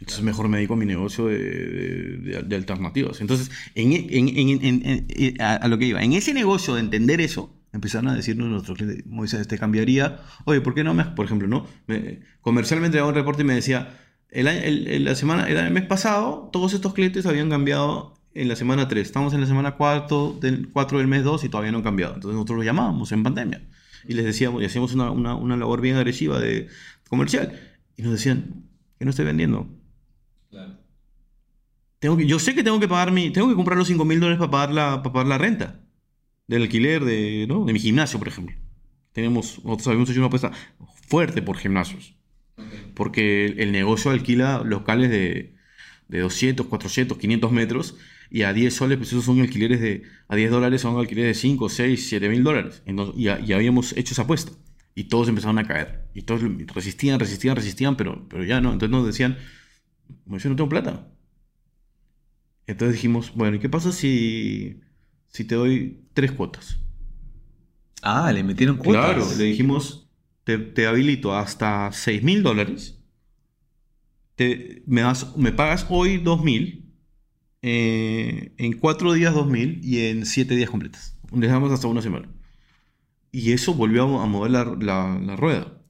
Entonces mejor me dedico a mi negocio de, de- de- alternativas. Entonces, en, en- en- a, a lo que iba, en ese negocio de entender eso, empezaron a decirnos nuestros clientes, Moisés, te cambiaría, oye, ¿por qué no me, por ejemplo, no? Me- comercialmente daba un reporte y me decía, el, el- el- la semana, el mes pasado, todos estos clientes habían cambiado en la semana 3. Estamos en la semana 4 del, 4 del mes 2 y todavía no han cambiado. Entonces nosotros los llamábamos en pandemia y les decíamos, y hacíamos una, una, una labor bien agresiva de comercial. Y nos decían, que no estoy vendiendo. Tengo que, yo sé que tengo que pagar mi, tengo que comprar los 5 mil dólares para pagar la, para pagar la renta del alquiler de, ¿no? de mi gimnasio, por ejemplo. Tenemos, nosotros habíamos hecho una apuesta fuerte por gimnasios. Porque el, negocio alquila locales de, de 200, 400, 500 metros y a 10 soles, pues esos son alquileres de, a 10 dólares son alquileres de 5, 6, 7 mil dólares. Entonces, y, a- y habíamos hecho esa apuesta. Y todos empezaron a caer. Y todos resistían, resistían, resistían, pero, pero ya no. Entonces nos decían, "Pues yo no tengo plata. Entonces dijimos, bueno, ¿y qué pasa si, si te doy tres cuotas? Ah, le metieron cuotas. Claro, le dijimos, te, te habilito hasta 6 mil dólares. Te- me, das, me pagas hoy 2 mil. eh, en 4 días 2 mil y en 7 días completas. Dejamos hasta una semana. Y eso volvió a mover la, la- la rueda.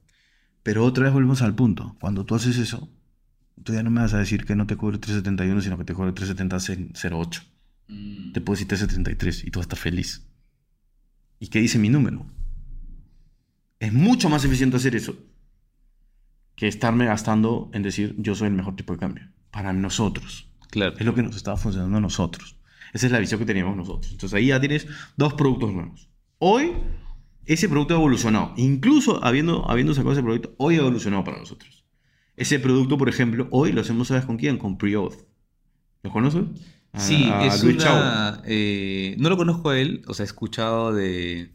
Pero otra vez volvemos al punto. Cuando tú haces eso, tú ya no me vas a decir que no te cobre 371, sino que te cobre 370.08. Te puedo decir 373 y tú vas a estar feliz. ¿Y qué dice mi número? Es mucho más eficiente hacer eso que estarme gastando en decir yo soy el mejor tipo de cambio. Para nosotros. Claro. Es lo que nos estaba funcionando a nosotros. Esa es la visión que teníamos nosotros. Entonces ahí ya tienes dos productos nuevos. Hoy ese producto ha evolucionado. Incluso habiendo, habiendo sacado ese producto, hoy ha evolucionado para nosotros. Ese producto, por ejemplo, hoy lo hacemos, ¿sabes con quién? Con Pre-Auth. ¿Lo conoces? A- Sí, a es Luis una... eh, no lo conozco a él, o sea, he escuchado de...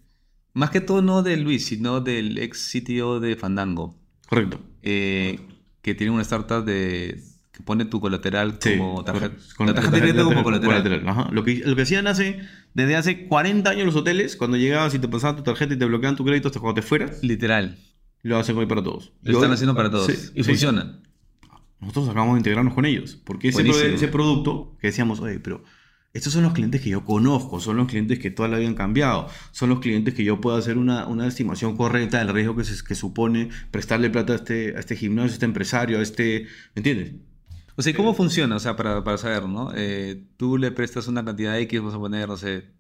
Más que todo no de Luis, sino del ex sitio de Fandango, Correcto. eh, que tiene una startup de... que pone tu colateral Sí, como tarjeta. con la tarjeta crédito como colateral. Ajá. Lo, que, lo que hacían hace desde hace 40 años los hoteles, cuando llegabas y te pasaban tu tarjeta y te bloqueaban tu crédito hasta cuando te fueras, Literal. Lo hacen hoy para todos. Lo están hoy- haciendo para todos. Sí, y sí. funciona. Nosotros acabamos de integrarnos con ellos. Porque ese, pro- ese producto que decíamos, oye, pero estos son los clientes que yo conozco, son los clientes que toda la vida han cambiado, son los clientes que yo puedo hacer una, una estimación correcta del riesgo que, se- que supone prestarle plata a este, a este gimnasio, a este empresario, a este... ¿Me entiendes? O sea, ¿y ¿cómo funciona? O sea, para, para saber, ¿no? Eh, tú le prestas una cantidad X, vamos a poner, no sé,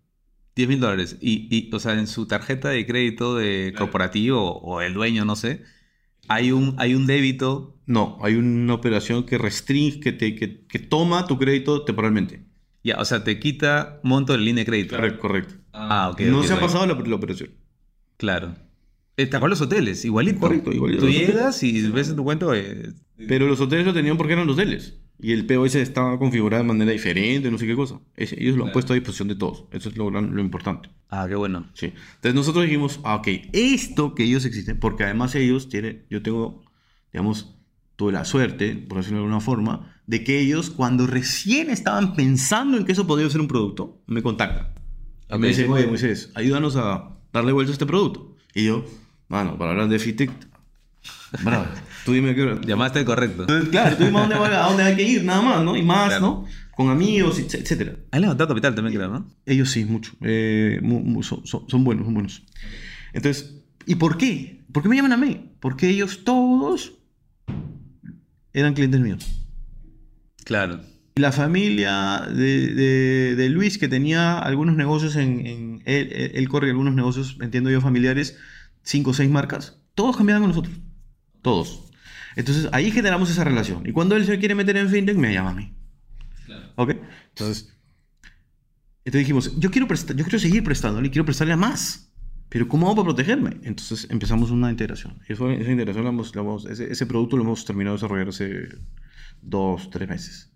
10 mil dólares. Y, y, o sea, en su tarjeta de crédito de Claro. corporativo o el dueño, no sé, hay un, hay un débito. No, hay una operación que restringe, que, te, que, que toma tu crédito temporalmente. Ya, o sea, te quita monto de línea de crédito. Correcto, correcto. Ah, ok. no se ha pasado la, la operación. Claro. Eh, ¿Te acuerdas los hoteles? Igualito. Correcto, igualito. Tú Los hoteles. llegas y ves en tu cuenta, eh, Pero los hoteles lo tenían porque eran hoteles. Y el POS estaba configurado de manera diferente, no sé qué cosa. Ellos lo han Claro. puesto a disposición de todos. Eso es lo, lo importante. Ah, qué bueno. Sí. Entonces nosotros dijimos, ah, ok, esto que ellos existen, porque además ellos tienen, yo tengo, digamos, tuve la suerte, por decirlo de alguna forma, de que ellos cuando recién estaban pensando en que eso podía ser un producto, me contactan. Y Ok. Me dicen, oye, Moisés, ayúdanos a darle vuelta a este producto. Y yo, mano, para hablar de FITEC, bravo, *laughs* tú dime qué hora. Llamaste correcto. Entonces, claro, tú dime a dónde, va- a dónde hay que ir, nada más, ¿no? Y más, Claro. ¿no? Con amigos, etc- etcétera. Has levantado capital también, creo, ¿no? Ellos sí, mucho. Eh, son, buenos, son buenos. Entonces, ¿y por qué? ¿Por qué me llaman a mí? Porque ellos todos eran clientes míos. Claro. La familia de, de- de Luis, que tenía algunos negocios en... él- él corre algunos negocios, entiendo yo, familiares, cinco o seis marcas, todos cambiaban con nosotros. Todos. Entonces, ahí generamos esa relación. Y cuando él se quiere meter en fintech, me llama a mí. ¿Ok? Entonces, entonces dijimos, yo quiero, prestar, yo quiero seguir prestándole y quiero prestarle a más. Pero ¿cómo hago para protegerme? Entonces empezamos una integración. Y eso- esa integración, la hemos- la hemos- ese, ese producto lo hemos terminado de desarrollar hace dos, tres meses.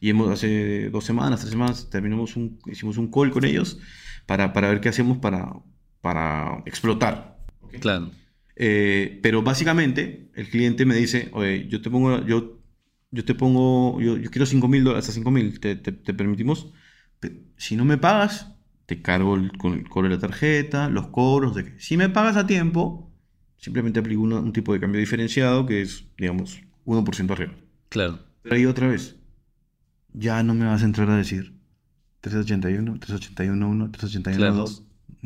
Y hemos, hace dos semanas, tres semanas, terminamos un, hicimos un call con ellos para, para ver qué hacemos para, para explotar. ¿ok? Claro. Eh, pero básicamente el cliente me dice, oye, yo te pongo, yo, yo te pongo, yo, yo quiero 5 mil dólares, hasta 5 mil, te, te- te permitimos. Pe- Si no me pagas, te cargo el, con el cobro de la tarjeta, los cobros. De si me pagas a tiempo, simplemente aplico una- un tipo de cambio diferenciado que es, digamos, 1% arriba. Claro. Pero ahí otra vez, ya no me vas a entrar a decir 381, 381, 1, 381, Claro. 2.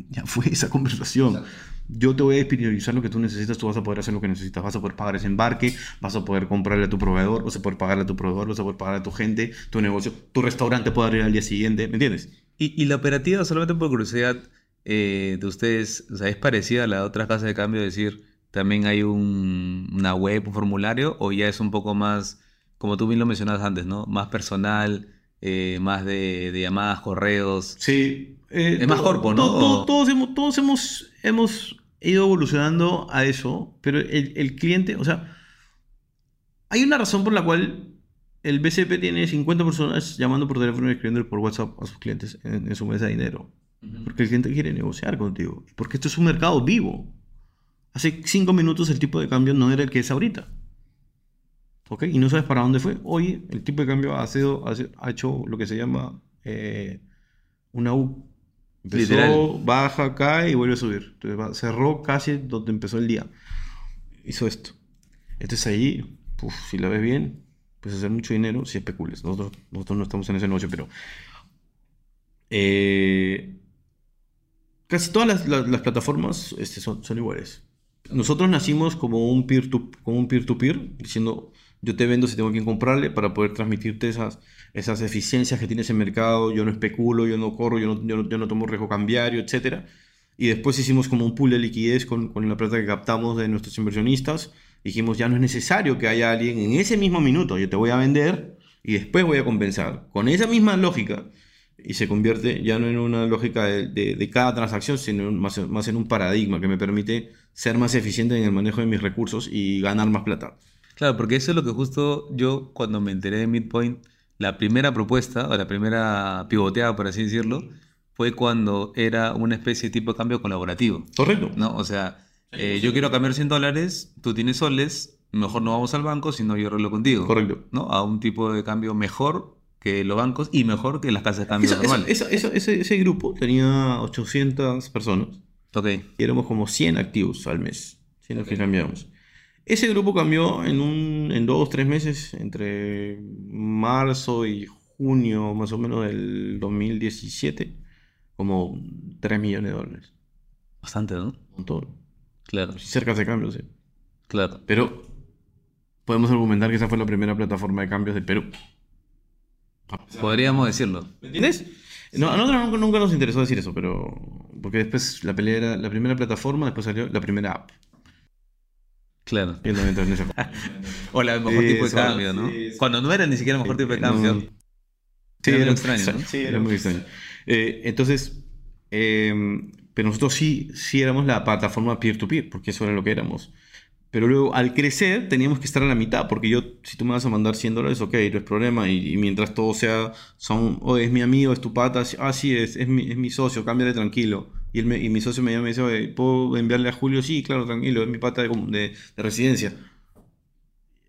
Ya fue esa conversación. Yo te voy a priorizar lo que tú necesitas, tú vas a poder hacer lo que necesitas, vas a poder pagar ese embarque, vas a poder comprarle a tu proveedor, vas a poder pagarle a tu proveedor, vas a poder pagarle a tu gente, tu negocio, tu restaurante puede abrir al día siguiente, ¿me entiendes? Y, y la operativa, solamente por curiosidad, eh, de ustedes, o sea, ¿es parecida a la de otras casas de cambio? Es decir, ¿también hay un- una web, un formulario? ¿O ya es un poco más, como tú bien lo mencionabas antes, ¿no? Más personal, eh, más de, de llamadas, correos. Sí. eh, Es más corpo, ¿no? todos hemos, todos hemos, hemos ido evolucionando a eso, pero el, el cliente, o sea, hay una razón por la cual el BCP tiene 50 personas llamando por teléfono y escribiendo por WhatsApp a sus clientes en, en su mesa de dinero. Porque el cliente quiere negociar contigo. Porque esto es un mercado vivo. Hace 5 minutos el tipo de cambio no era el que es ahorita. ¿Ok? Y no sabes para dónde fue. Hoy el tipo de cambio ha, sido, ha, hecho lo que se llama eh, una U. Empezó, Literal. baja, cae y vuelve a subir. Entonces va- cerró casi donde empezó el día. Hizo esto. Entonces ahí, uf, si la ves bien, puedes hacer mucho dinero si especules. Nosotros, nosotros no estamos en ese negocio, pero... eh, casi todas las, las- las plataformas este, son, son iguales. Nosotros nacimos como un peer to, como un peer-to-peer, diciendo yo te vendo si tengo quien comprarle para poder transmitirte esas, esas eficiencias que tiene ese mercado, yo no especulo, yo no corro, yo no, yo no, tomo riesgo cambiario, etc. Y después hicimos como un pool de liquidez con, con la plata que captamos de nuestros inversionistas. Dijimos, ya no es necesario que haya alguien en ese mismo minuto, yo te voy a vender y después voy a compensar. Con esa misma lógica, y se convierte ya no en una lógica de, de- cada transacción, sino más, más en un paradigma que me permite ser más eficiente en el manejo de mis recursos y ganar más plata. Claro, porque eso es lo que justo yo cuando me enteré de Midpoint, la primera propuesta, o la primera pivoteada, por así decirlo, fue cuando era una especie de tipo de cambio colaborativo, ¿Correcto? ¿no? O sea, eh, yo quiero cambiar 100 dólares, tú tienes soles, mejor no vamos al banco, sino yo arreglo contigo. Correcto. ¿no? A un tipo de cambio mejor que los bancos y mejor que las casas de cambio esa- normales. esa- esa- ese, ese grupo tenía 800 personas Ok. y éramos como 100 activos al mes, 100 los que cambiamos. Ese grupo cambió en, un, en dos, tres meses, entre marzo y junio más o menos del 2017, como 3 millones de dólares. Bastante, ¿no? Un montón. Claro, Cerca de cambios, sí. claro. Pero podemos argumentar que esa fue la primera plataforma de cambios del Perú. Podríamos decirlo. ¿Me entiendes? No, a nosotros nunca, nunca nos interesó decir eso, pero. Porque después la pelea era la primera plataforma, después salió la primera app. Claro. *laughs* O la mejor Sí, tipo de cambio, ¿no? sí, sí. Cuando no era ni siquiera el mejor tipo de No. cambio. Sí, Era extraño, ¿no? Sí, era muy extraño. Eh, entonces, eh, pero nosotros sí, sí éramos la plataforma peer-to-peer, porque eso era lo que éramos. Pero luego, al crecer, teníamos que estar a la mitad, porque yo, si tú me vas a mandar 100 dólares, ok, no es problema, y, y mientras todo sea, son, oh, es mi amigo, es tu pata, ah, sí, es, es, mi, es mi socio, cámbiale tranquilo. Y, él me- y mi socio me llama y me dice, oye, ¿puedo enviarle a Julio? Sí, claro, tranquilo, es mi pata de, de- de residencia.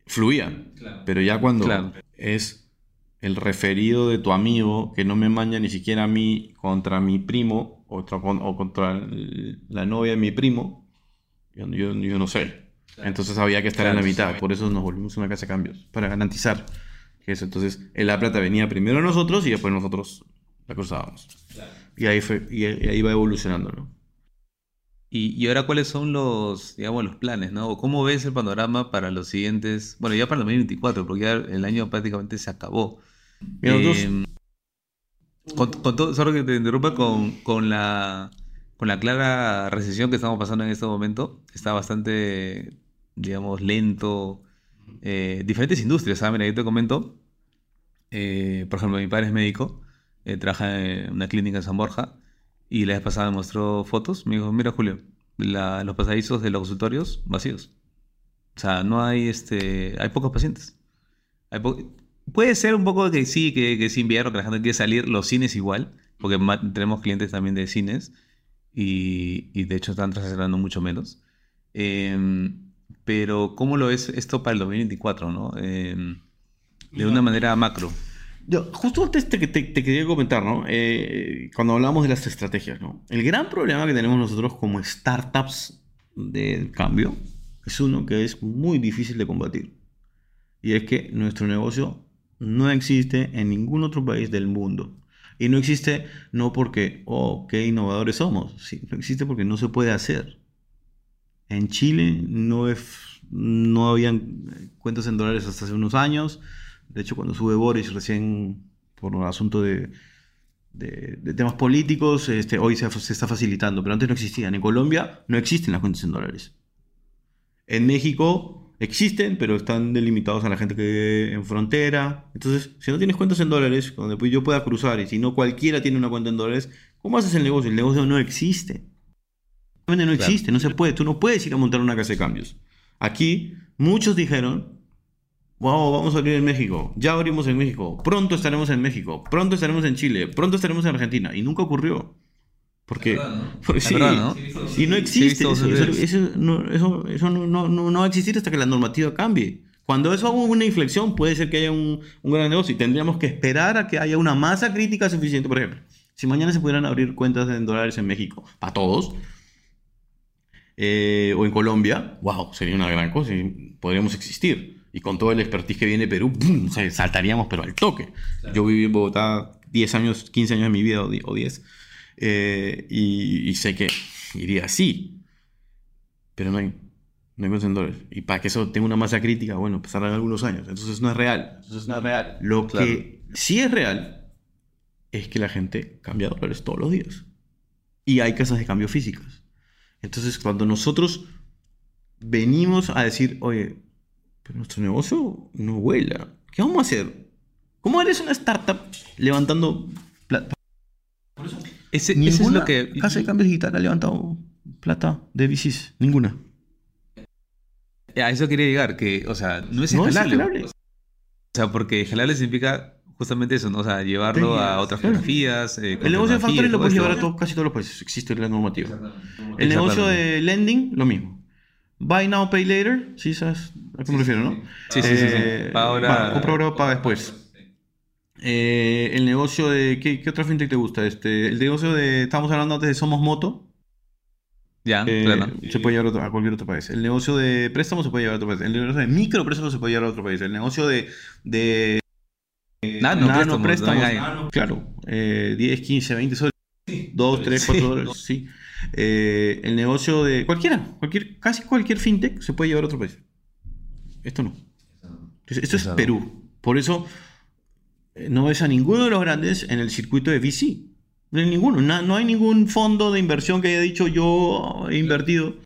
Fluía. Pero ya cuando Claro. es el referido de tu amigo que no me manda ni siquiera a mí contra mi primo o, o contra la novia de mi primo, yo, yo- yo no sé. Entonces había que estar en la Claro. mitad. Por eso nos volvimos una casa de cambios, para garantizar que eso. Entonces, La Plata venía primero a nosotros y después nosotros la cruzábamos. Y ahí, fue, y, y ahí va evolucionando, ¿no? Y, y ahora, ¿cuáles son los, digamos, los planes, ¿no? O cómo ves el panorama para los siguientes, bueno, ya para el 2024, porque ya el año prácticamente se acabó. Mira, Eh, con, con todo, solo que te interrumpa, con, con la, con la clara recesión que estamos pasando en este momento, está bastante, digamos, lento. Eh, diferentes industrias, ¿sabes? Mira, yo te comento, eh, por ejemplo, mi padre es médico, eh, trabaja en una clínica en San Borja, y la vez pasada me mostró fotos, me dijo, mira Julio, la- los pasadizos de los consultorios vacíos. O sea, no hay, este, hay pocos pacientes. Hay po- Puede ser un poco que sí, que, que es invierno, que la gente quiere salir, los cines igual, porque tenemos clientes también de cines y, y de hecho están transaccionando mucho menos. Em, pero, ¿cómo lo es esto para el 2024, no? Em, de una manera macro. Yo, justo antes te, te- te quería comentar, ¿no? Eh, cuando hablamos de las estrategias, ¿no? El gran problema que tenemos nosotros como startups del cambio es uno que es muy difícil de combatir. Y es que nuestro negocio no existe en ningún otro país del mundo. Y no existe no porque, oh, qué innovadores somos. Sí, no existe porque no se puede hacer. En Chile no, es, no habían cuentas en dólares hasta hace unos años. De hecho, cuando sube Boris recién por un asunto de, de- temas políticos, este, hoy se, está facilitando, pero antes no existían. En Colombia no existen las cuentas en dólares. En México existen, pero están delimitados a la gente que vive en frontera. Entonces, si no tienes cuentas en dólares, donde yo pueda cruzar, y si no cualquiera tiene una cuenta en dólares, ¿cómo haces el negocio? El negocio no existe. No Claro. existe, no se puede. Tú no puedes ir a montar una casa de cambios. Aquí, muchos dijeron, wow, vamos a abrir en México, ya abrimos en México, pronto estaremos en México, pronto estaremos en Chile, pronto estaremos en Argentina. Y nunca ocurrió. Porque, *laughs* porque Es sí, verdad, ¿no? y no existe. visto eso, no, eso- eso no- no- no- no va a existir hasta que la normativa cambie. Cuando eso haga una inflexión, puede ser que haya un, un gran negocio y tendríamos que esperar a que haya una masa crítica suficiente. Por ejemplo, si mañana se pudieran abrir cuentas en dólares en México, para todos, eh, o en Colombia, wow, sería una gran cosa y podríamos existir. Y con todo el expertise que viene de Perú, ¡pum! O sea, saltaríamos, pero al toque. Yo viví en Bogotá 10 años, 15 años de mi vida o die- o 10, eh, y, y sé que iría así. Pero no hay, no hay cuentas en dólares. Y para que eso tenga una masa crítica, bueno, pasarán algunos años. Entonces no es real. Entonces no es real. Lo Claro. que sí es real es que la gente cambia dólares todos los días. Y hay casas de cambio físicas. Entonces, cuando nosotros venimos a decir, oye, pero nuestro negocio no vuela, ¿qué vamos a hacer? ¿Cómo eres una startup levantando plata? Ese, ese es lo que... casa de cambio digital ha levantado plata de VCs. Ninguna. A eso quería llegar, que, o sea, no es No es escalable. escalable. O sea, porque escalable significa justamente eso, ¿no? O sea, llevarlo a otras geografías. eh, El negocio de factoring lo todo puedes llevar a todos- casi todos los países. Existe la normativa. El negocio de lending, lo mismo. Buy now, pay later. Sí, sabes a qué me refiero, ¿no? Sí, sí, sí, sí. Eh, ahora- compra ahora, paga después. Eh, el negocio de. ¿qué, qué otra fintech te gusta? Este, el negocio de. Estábamos hablando antes de Somos Moto. Ya, eh, claro. Se puede llevar a, otro- a cualquier otro país. El negocio de préstamos se puede llevar a otro país. El negocio de micropréstamos se puede llevar a otro país. El negocio de. de Nano, nano préstamos, préstamos. Claro. eh, 10, 15, 20 soles. 2, 3, 4 Sí. dólares. Sí. Eh, el negocio de. Cualquiera. Cualquier, casi cualquier fintech se puede llevar a otro país. Esto no. Entonces, esto es Exacto. Perú. Por eso eh, no ves a ninguno de los grandes en el circuito de VC. No hay ninguno. Na- no hay ningún fondo de inversión que haya dicho yo he invertido.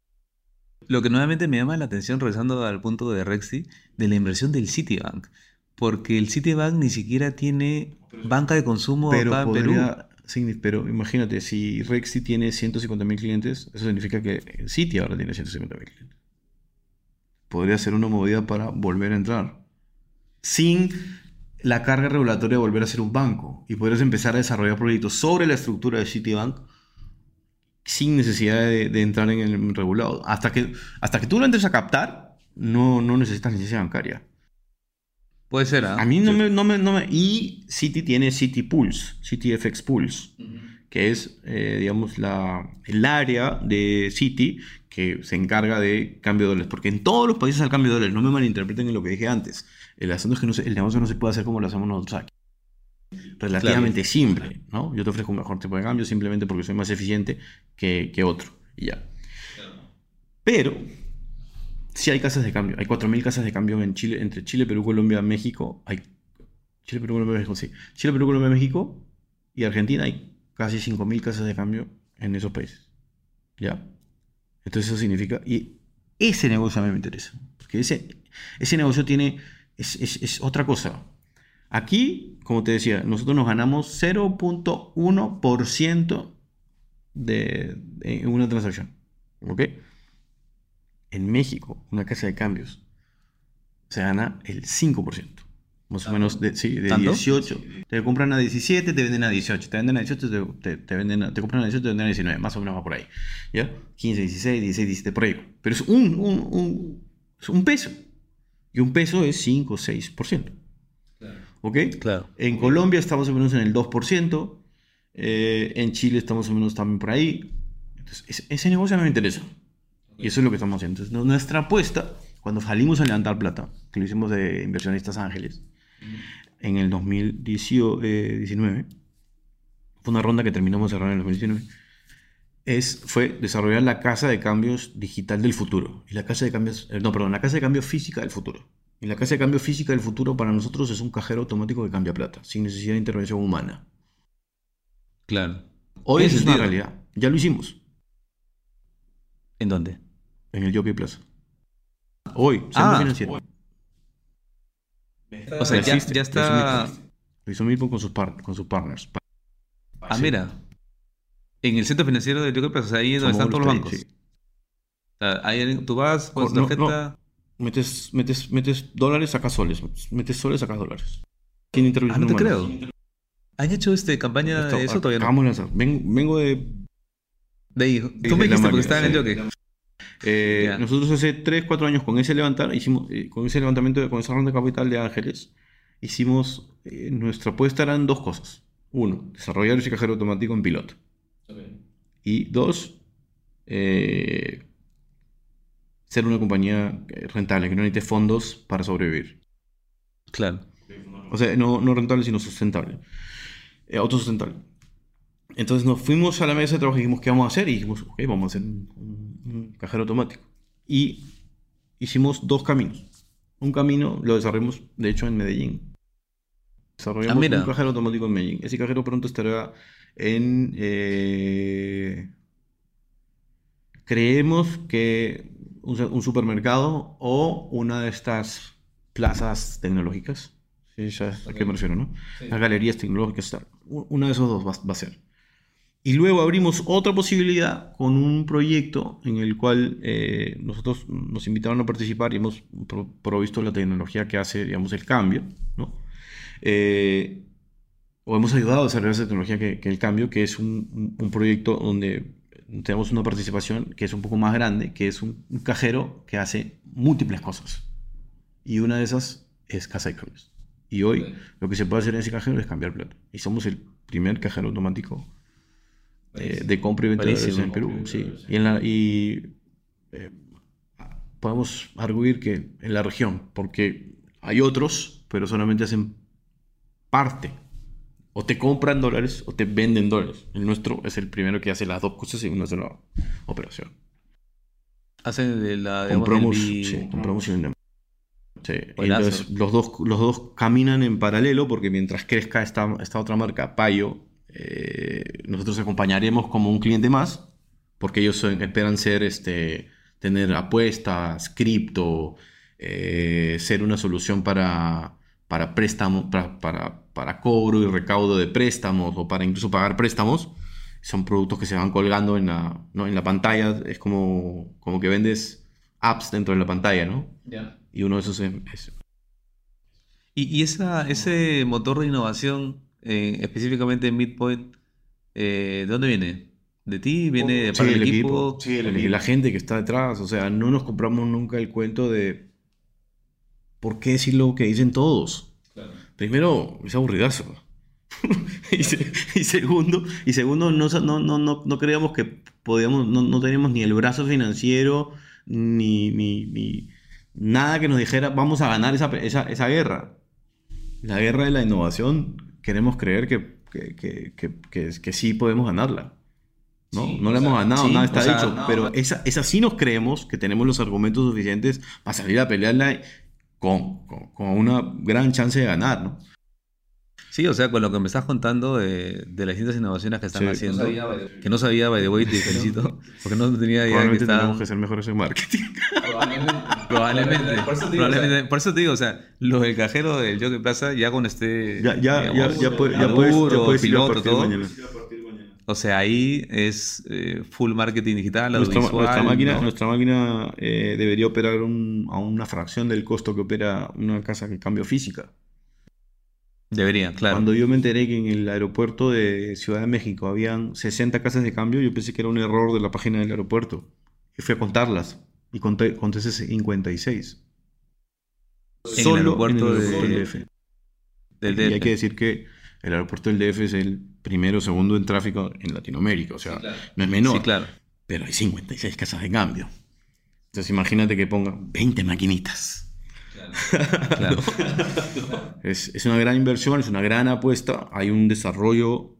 Lo que nuevamente me llama la atención, regresando al punto de Rexy, de la inversión del Citibank. Porque el Citibank ni siquiera tiene banca de consumo Pero, acá en Perú. pero imagínate, si Rexy tiene 150 mil clientes, eso significa que Citi ahora tiene 150 mil clientes. Podría ser una movida para volver a entrar. Sin la carga regulatoria de volver a ser un banco. Y podrías empezar a desarrollar proyectos sobre la estructura de Citibank sin necesidad de, de entrar en el regulado. Hasta que, hasta que tú lo entres a captar, no, no necesitas licencia bancaria. Puede ser, ¿ah? A mí no me, no me, no me- Y Citi tiene Citi Pulse, Citi FX Pulse, que es, eh, digamos, la, el área de Citi que se encarga de cambio de dólares. Porque en todos los países al cambio de dólares, no me malinterpreten en lo que dije antes. El asunto es que no se- el negocio no se puede hacer como lo hacemos nosotros aquí. Relativamente simple, ¿no? Yo te ofrezco un mejor tipo de cambio simplemente porque soy más eficiente que, que otro. Y ya. Pero sí hay casas de cambio. Hay 4.000 casas de cambio en Chile, entre Chile, Perú, Colombia, México. Hay Chile, Perú, Colombia, México, sí. Chile, Perú, Colombia, México y Argentina hay casi 5.000 casas de cambio en esos países. ¿Ya? Entonces eso significa... Y ese negocio a mí me interesa. Porque ese, ese negocio tiene... Es, es- otra cosa. Aquí, como te decía, nosotros nos ganamos 0.1% de, de- una transacción. ¿Ok? En México, una casa de cambios se gana el 5%. Más o menos, de, sí, de ¿Tanto? 18. Te compran a 17, te venden a 18. Te venden a 18, te, te- te venden a- te compran a 18, te venden a 19. Más o menos va por ahí. ¿Ya? 15, 16, 16, 17, por ahí. Pero es un, un, un- es un peso. Y un peso es 5 o 6%. ¿Ok? Claro. En Colombia estamos más o menos en el 2%. eh, en Chile estamos más o menos también por ahí. Entonces, ese, ese negocio a mí me interesa. Y eso es lo que estamos haciendo. Entonces, nuestra apuesta, cuando salimos a levantar plata, que lo hicimos de inversionistas ángeles, en el 2019, fue una ronda que terminamos de cerrar en el 2019, es, fue desarrollar la casa de cambios digital del futuro. Y la casa de cambios, eh, no, perdón, la casa de cambio física del futuro. Y la casa de cambio física del futuro para nosotros es un cajero automático que cambia plata, sin necesidad de intervención humana. Claro. Hoy es una sentido. realidad. Ya lo hicimos ¿En dónde? En el Jockey Plaza. Hoy, centro Ah. financiero. O sea, ya, ya está. Lo hizo Milpo con sus, par- con sus partners. Ah, Sí. mira. En el centro financiero de Yo creo que pues, ahí es donde están todos los bancos. que- sí. O sea, ahí tú vas tu no, tarjeta. Metes, metes, metes dólares, sacas soles. Metes soles, sacas dólares. Sin intervención Ah, no te creo. ¿Han hecho este campaña Esto- de eso todavía no? acabamos de lanzar. Ven- vengo de De ahí. de Tú me dijiste porque estaba en el jockey. Eh. Nosotros hace 3, 4 años con ese levantar, hicimos, eh, con ese levantamiento, con esa ronda de capital de Ángeles, hicimos, eh, nuestra apuesta eran dos cosas. Uno, desarrollar ese cajero automático en piloto. Y dos, eh, ser una compañía rentable, que no necesite fondos para sobrevivir. Claro. O sea, no, no rentable, sino sustentable. Eh, autosustentable. Entonces nos fuimos a la mesa de trabajo y dijimos, ¿qué vamos a hacer? Y dijimos, ok, vamos a hacer un, un- un cajero automático. Y hicimos dos caminos. Un camino lo desarrollamos, de hecho, en Medellín. Desarrollamos Ah, un cajero automático en Medellín. Ese cajero pronto estará en... eh, creemos que un, un supermercado o una de estas plazas tecnológicas. Sí, sabes a qué me refiero, ¿no? Las galerías tecnológicas, Una de esos dos va, va a ser. Y luego abrimos otra posibilidad con un proyecto en el cual eh, nosotros nos invitaron a participar y hemos pro- provisto la tecnología que hace, digamos, el cambio, ¿no? Eh, o hemos ayudado a desarrollar esa tecnología que, que el cambio, que es un, un- proyecto donde tenemos una participación que es un poco más grande, que es un, un cajero que hace múltiples cosas. Y una de esas es casa de cambios. Y hoy lo que se puede hacer en ese cajero es cambiar plata. Y somos el primer cajero automático eh, de compra y venta de en Perú. Sí. Y, en la, y eh, podemos arguir que en la región, porque hay otros, pero solamente hacen parte. O te compran dólares o te venden dólares. El nuestro es el primero que hace las dos cosas en una sola operación. Hacen de la de Compramos, sí, compramos y vendemos. Sí, entonces los dos, los dos caminan en paralelo porque mientras crezca esta, esta otra marca, Payo, eh, nosotros acompañaremos como un cliente más porque ellos son- esperan ser, este, tener apuestas, cripto, eh, ser una solución para, para préstamos, para, para, para cobro y recaudo de préstamos o para incluso pagar préstamos. Son productos que se van colgando en la, ¿no? en la pantalla. Es como, como que vendes apps dentro de la pantalla, ¿no? Y uno de esos es, es- Y, y esa, ese motor de innovación, eh, específicamente en Midpoint, eh, ¿de dónde viene? ¿De ti? ¿Viene de Sí, parte el del equipo, equipo? sí, el equipo, la gente que está detrás. O sea, no nos compramos nunca el cuento de por qué decir lo que dicen todos. Primero, es aburridazo. *laughs* y, se- y segundo, y segundo no, no, no, no creíamos que podíamos, no, no teníamos ni el brazo financiero, ni, ni, ni nada que nos dijera, vamos a ganar esa, esa, esa guerra. La guerra de la innovación, queremos creer que, que, que, que, sí podemos ganarla. ¿no? Sí, no la hemos sea, ganado, sí, nada está sea, dicho, no, pero esa, esa sí nos creemos que tenemos los argumentos suficientes para salir a pelearla con, con, con una gran chance de ganar, ¿no? Sí, o sea, con lo que me estás contando de, de las distintas innovaciones que están Sí. haciendo, que no sabía, by the way, te felicito, *laughs* porque no tenía idea que Probablemente estaban... tenemos que ser mejores en marketing. Probablemente, Por eso te digo, probablemente. o sea, por eso te digo, o sea, lo del cajero del Jockey Plaza ya con este, Ya, ya, ya, digamos, ya, puede- ya puedes, ya puedes ir a piloto, partir de todo. mañana. O sea, ahí es eh, full marketing digital, Nuestra, audiovisual, nuestra máquina, ¿no? nuestra máquina eh, debería operar un- a una fracción del costo que opera una casa de cambio física. Debería, claro. Cuando yo me enteré que en el aeropuerto de Ciudad de México habían 60 casas de cambio, yo pensé que era un error de la página del aeropuerto. Y fui a contarlas. Y conté, conté 56. En el Solo aeropuerto en el aeropuerto de- del DF. Del Y hay que decir que el aeropuerto del DF es el primero o segundo en tráfico en Latinoamérica. O sea, no es menor. Sí, claro. Pero hay 56 casas de cambio. Entonces imagínate que pongan 20 maquinitas. *laughs* claro. *laughs* Es, es una gran inversión, es una gran apuesta, hay un desarrollo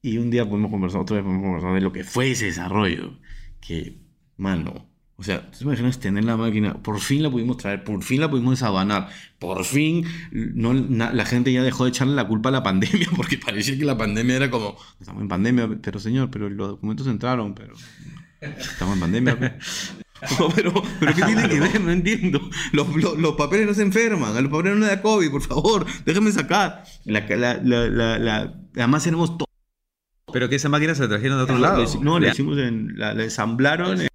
y un día podemos conversar, otra vez podemos conversar de lo que fue ese desarrollo. Que, mano, o sea, ¿tú te imaginas tener la máquina? Por fin la pudimos traer, por fin la pudimos desabanar, por fin no, na- la gente ya dejó de echarle la culpa a la pandemia *laughs* porque parecía que la pandemia era como, estamos en pandemia, pero señor, pero los documentos entraron, pero estamos en pandemia. pe". *laughs* No, pero, pero ¿qué *laughs* tiene que ver? No entiendo. Los, los- los papeles no se enferman. A los papeles no le da COVID, por favor. Déjenme sacar. La, la, la, además tenemos todo. Pero que esa máquina se la trajeron de otro lado. No, La- hicimos en. La, la ensamblaron. en-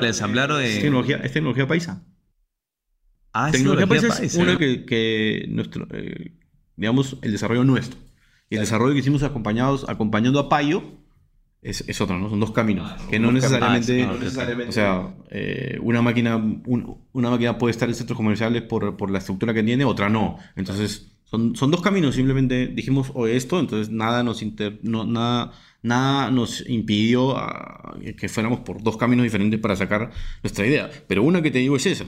la ensamblaron es, en... tecnología, es tecnología paisa. Ah, es tecnología paisa es paisa. una que, que nuestro. eh, digamos, el desarrollo nuestro. Y el desarrollo que hicimos acompañados, acompañando a Payo es, es otro, ¿no? Son dos caminos. que no necesariamente. ok. O sea, eh, una, máquina, un- una máquina puede estar en centros comerciales por, por la estructura que tiene, otra no. Entonces, son, son dos caminos. Simplemente dijimos o esto, entonces nada nos, inter- no, nada, nada nos impidió ah, que fuéramos por dos caminos diferentes para sacar nuestra idea. Pero una que te digo es esa.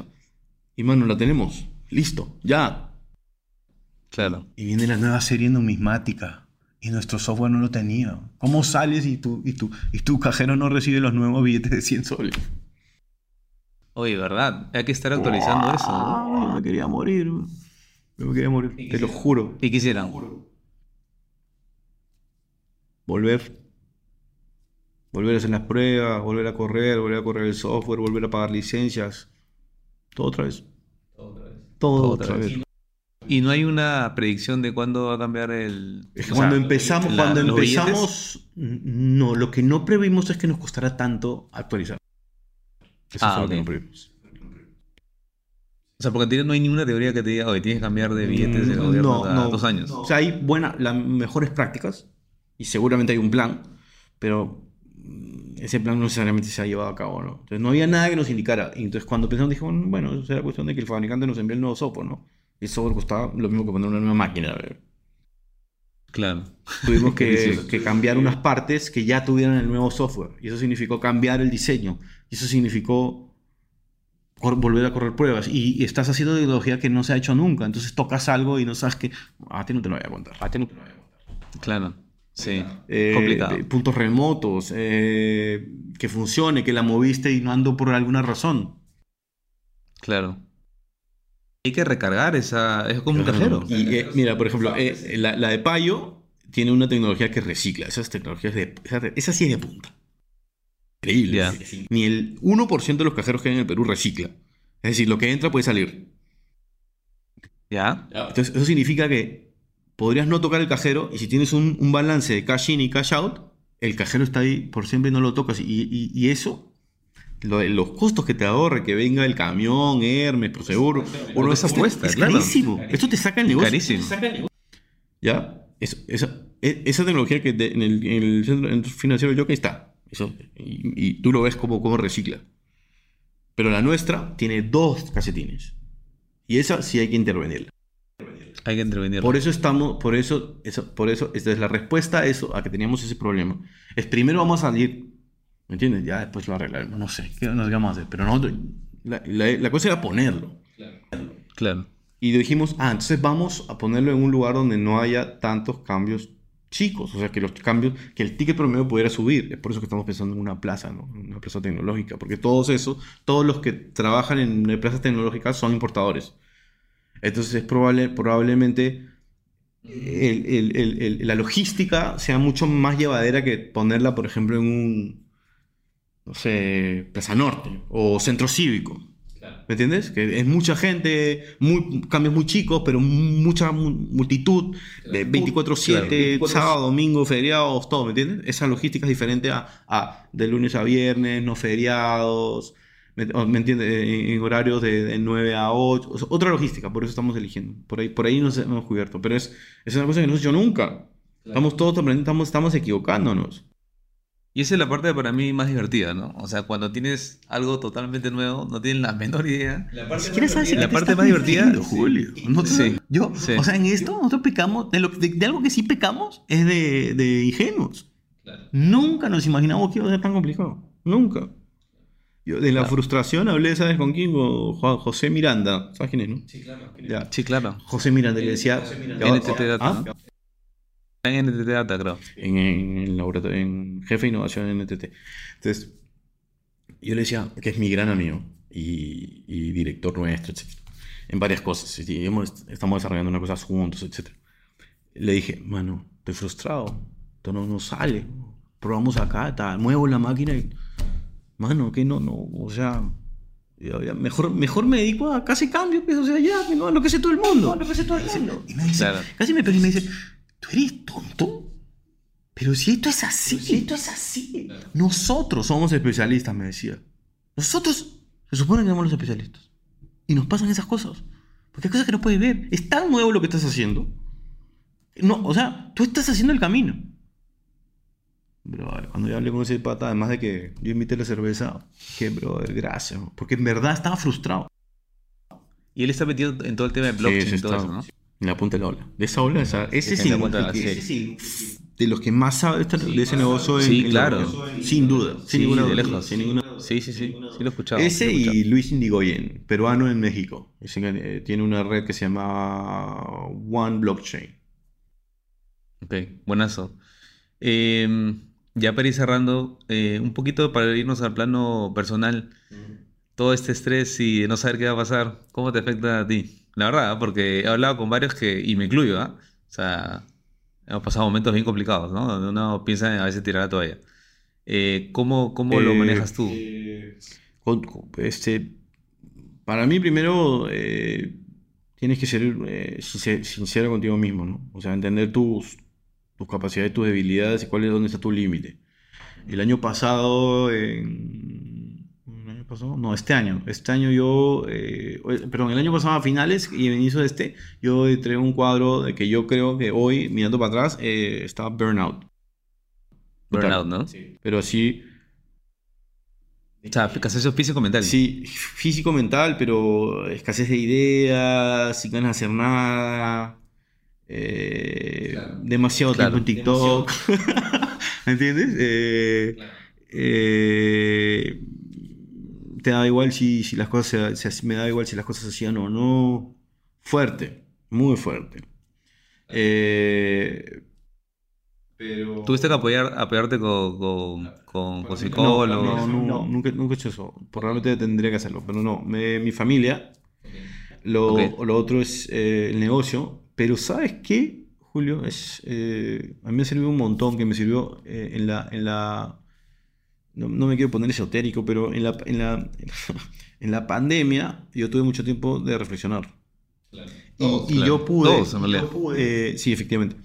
Y mano, la tenemos. Listo, ya. Claro. Y viene la nueva serie numismática. Y nuestro software no lo tenía. ¿Cómo sales y tu, y tu, y tu cajero no recibe los nuevos billetes de 100 soles? Oye, ¿verdad? Hay que estar actualizando eso. ¿no? Yo me quería morir. Yo me quería morir. Te lo juro. ¿Qué quisieran? Volver. Volver a hacer las pruebas, volver a correr, volver a correr el software, volver a pagar licencias. Todo otra vez. Todo otra vez. Y no hay una predicción de cuándo va a cambiar el... Es cuando sea, empezamos, la- cuando billetes. empezamos, n- no, lo que no previmos es que nos costará tanto actualizar. Eso Ah, fue lo que no previmos. O sea, porque no hay ninguna teoría que te diga, oye, tienes que cambiar de billetes del gobierno cada dos años. O sea, hay buenas, las mejores prácticas y seguramente hay un plan, pero mm, ese plan no necesariamente se ha llevado a cabo, ¿no? Entonces no había nada que nos indicara. Y entonces cuando pensamos, dijimos, bueno, será cuestión de que el fabricante nos envíe el nuevo software, ¿no? Y el software costaba lo mismo que poner una nueva máquina. Claro. Tuvimos *laughs* que, cambiar unas partes que ya tuvieran el nuevo software. Y eso significó cambiar el diseño. Y eso significó volver a correr pruebas. Y, y estás haciendo tecnología que no se ha hecho nunca. Entonces tocas algo y no sabes que... A ti no te lo voy a contar. A ti no te lo voy a contar. Claro. Sí. Eh, Complicado. eh, puntos remotos. eh, que funcione, que la moviste y no ando por alguna razón. Claro. Hay que recargar esa. Es como un cajero. Y eh, mira, por ejemplo, eh, la, la de Payo tiene una tecnología que recicla. Esas tecnologías de. Esa, esa sí es de punta. Increíble. Ni el 1% de los cajeros que hay en el Perú recicla. Es decir, lo que entra puede salir. ¿Ya? Entonces, eso significa que podrías no tocar el cajero y si tienes un, un balance de cash in y cash out, el cajero está ahí por siempre y no lo tocas. Y, y- y eso, lo de los costos que te ahorre, que venga el camión, Hermes, Proseguro, Porque es este- apuesta, es claro. carísimo. Esto te saca el negocio. Carísimo. Te saca el negocio. ¿Ya? Eso- esa, e- esa tecnología que de- en, el, en el centro en el financiero yo que está. Eso, y, y tú lo ves como, como recicla. Pero la nuestra tiene dos casetines. Y esa sí hay que intervenirla. Hay que intervenir. Por eso estamos, por eso, eso, por eso, esta es la respuesta a eso, a que teníamos ese problema. Es primero vamos a salir, ¿me entiendes? Ya después lo arreglaremos, no sé, ¿qué nos vamos a hacer? Pero nosotros, la, la- la cosa era ponerlo. Claro. Y dijimos, ah, entonces vamos a ponerlo en un lugar donde no haya tantos cambios chicos, o sea, que los cambios, que el ticket promedio pudiera subir. Es por eso que estamos pensando en una plaza, ¿no? Una plaza tecnológica, porque todos esos, todos los que trabajan en plazas tecnológicas son importadores. Entonces es probable, probablemente el- el- el- la logística sea mucho más llevadera que ponerla, por ejemplo, en un, no sé, Plaza Norte o Centro Cívico. ¿Me entiendes? Que es mucha gente, muy, cambios muy chicos, pero mucha mu- multitud, de 24-7, Claro. sábado, domingo, feriados, todo, ¿me entiendes? Esa logística es diferente a, a de lunes a viernes, no feriados, ¿me, ¿me entiendes? En, horarios de, de 9 a 8, o sea, otra logística, por eso estamos eligiendo. Por ahí, por ahí nos hemos cubierto, pero es, es una cosa que no hemos hecho nunca. Estamos todos aprendiendo, estamos, estamos equivocándonos. Y esa es la parte para mí más divertida, ¿no? O sea, cuando tienes algo totalmente nuevo, no tienes la menor idea. Sabes La parte más divertida- Julio. Nosotros- Sí, yo, sí. o sea, en esto nosotros pecamos, de, lo- de- de algo que sí pecamos es de, de ingenuos. Nunca nos imaginamos que iba a ser tan complicado. Nunca. Yo de la Claro. frustración hablé, ¿sabes con quién? Con Juan- José Miranda. ¿Sabes quién es, no? Sí, claro. Ya. Sí, claro. José Miranda le decía... Data, ¿Ah? ¿No? En NTT Data, creo. en, en el laboratorio, en jefe de innovación en NTT. Entonces, yo le decía que es mi gran amigo y, y director nuestro, etc. En varias cosas. y hemos- estamos desarrollando una cosa juntos, etc. Le dije, mano, estoy frustrado. Esto no, no sale. Probamos acá, ta, muevo la máquina y... Mano, que no, no, o sea... Mejor, mejor me dedico a casi cambio, pues, o sea, ya, no, a lo que hace todo el mundo. A lo que hace todo el mundo. Y me dice, Claro. casi me pega y me dice, ¿tú eres tonto? Pero si esto es así, esto es así. Nosotros somos especialistas, me decía. Nosotros se supone que somos los especialistas. Y nos pasan esas cosas. Porque hay cosas que no puedes ver. Es tan nuevo lo que estás haciendo. No, o sea, tú estás haciendo el camino. Brother, cuando yo hablé con ese pata, además de que yo invité la cerveza, que, brother, gracias. Porque en verdad estaba frustrado. Y él está metido en todo el tema de blockchain Sí, y todo eso, ¿no? En la punta de la ola. De esa ola, esa- ese se sí. de la ese serie. sí, de los que más sabe de, ese negocio. en- Sí, en claro. la- sin duda. Sin ninguna duda, lejos. Sin ninguna Sí, sí, sí. Sí lo he escuchado. Ese escuchado. y Luis Indigoyen, peruano en México. Ese eh, tiene una red que se llama One Blockchain. Ok, buenazo. Eh, ya para ir cerrando, eh, un poquito para irnos al plano personal, todo este estrés y no saber qué va a pasar, ¿cómo te afecta a ti? La verdad, ¿ah? porque he hablado con varios que, y me incluyo, ¿ah? O sea, hemos pasado momentos bien complicados, ¿no? Donde uno piensa en a veces tirar la toalla. Eh, ¿cómo cómo lo Eh, manejas tú? Con- este, para mí, primero, eh, tienes que ser eh, sincer- sincero contigo mismo, ¿no? O sea, entender tus, tus capacidades, tus debilidades y cuál es dónde está tu límite. El año pasado, en- ¿el? No, este año. Este año yo, eh, perdón, el año pasado a finales y en inicio de este, yo entregué un cuadro de que yo creo que hoy, mirando para atrás, eh, está burnout. Burnout, ¿no? Pero sí, O sea, cansancio físico-mental. Sí, físico-mental, pero escasez de ideas, sin ganas de hacer nada. eh, Claro. Demasiado Claro. tiempo en TikTok. *laughs* ¿Me entiendes? Eh, eh, te da igual si, si las cosas se, se- me da igual si las cosas se hacían o no. Fuerte, muy fuerte. Eh, pero ¿Tuviste que apoyar, apoyarte con, con, con, con no, psicólogos? no, no, nunca, nunca he hecho eso. Por realmente tendría que hacerlo, pero no. Me- mi familia, lo, lo otro es eh, el negocio. Pero ¿sabes qué, Julio? Es, eh, a mí me sirvió un montón, que me sirvió eh, en la... En la no, no me quiero poner esotérico, pero en la, en, la, *laughs* en la pandemia yo tuve mucho tiempo de reflexionar. Y, Todos, y claro. yo pude. Todos, en realidad. yo pude, eh, sí, efectivamente.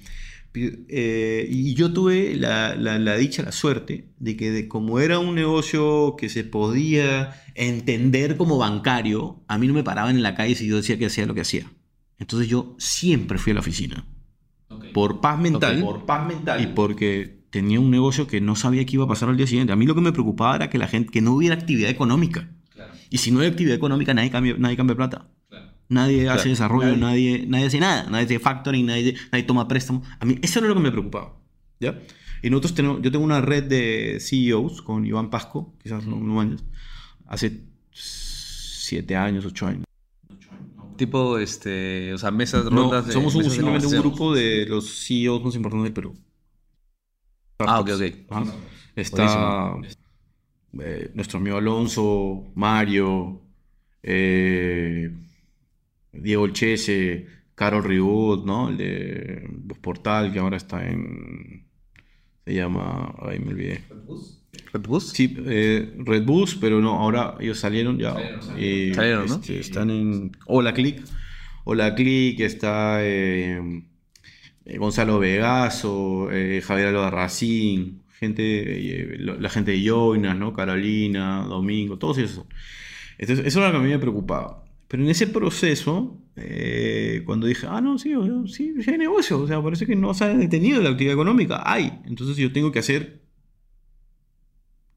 Eh, y yo tuve la, la- la dicha, la suerte de que, de, como era un negocio que se podía entender como bancario, a mí no me paraban en la calle si yo decía que hacía lo que hacía. Entonces yo siempre fui a la oficina. Por paz mental. Por paz mental. Y porque tenía un negocio que no sabía qué iba a pasar al día siguiente. A mí lo que me preocupaba era que la gente, que no hubiera actividad económica. Claro, Y si no hay actividad económica, nadie cambia, nadie cambia plata. claro. Nadie Claro. hace desarrollo, nadie, nadie hace nada, nadie hace factoring, nadie, nadie toma préstamo. A mí eso era lo que me preocupaba. ¿ya? Y nosotros tenemos, yo tengo una red de CEOs con Iván Pasco, quizás no, no años, hace siete años, ocho años. Tipo, este, o sea, mesas, No, rondas de... somos un- mesas de simplemente un negociación. grupo de los CEOs más importantes del Perú. Ah, ok, ok. Ajá. Está eh, nuestro amigo Alonso, Mario, eh, Diego Olchese, Carol Ribut, ¿no? El de Portal, que ahora está en. Se llama. Ay, me olvidé. ¿Red Bus? Sí, eh, Red Bus, pero no, ahora ellos salieron ya. Salieron, salieron. y, Salieron, ¿no? este, están en Hola Click. Hola Click, está eh, eh, Gonzalo Vegaso, eh, Javier Alba Racín, gente, eh, la gente de Yoinas, ¿no? Carolina, Domingo, todos esos. Entonces, eso era lo que a mí me preocupaba. Pero en ese proceso, eh, cuando dije, ah, no, sí, sí, sí hay negocio, o sea, parece que no se ha detenido la actividad económica, hay. Entonces yo tengo que hacer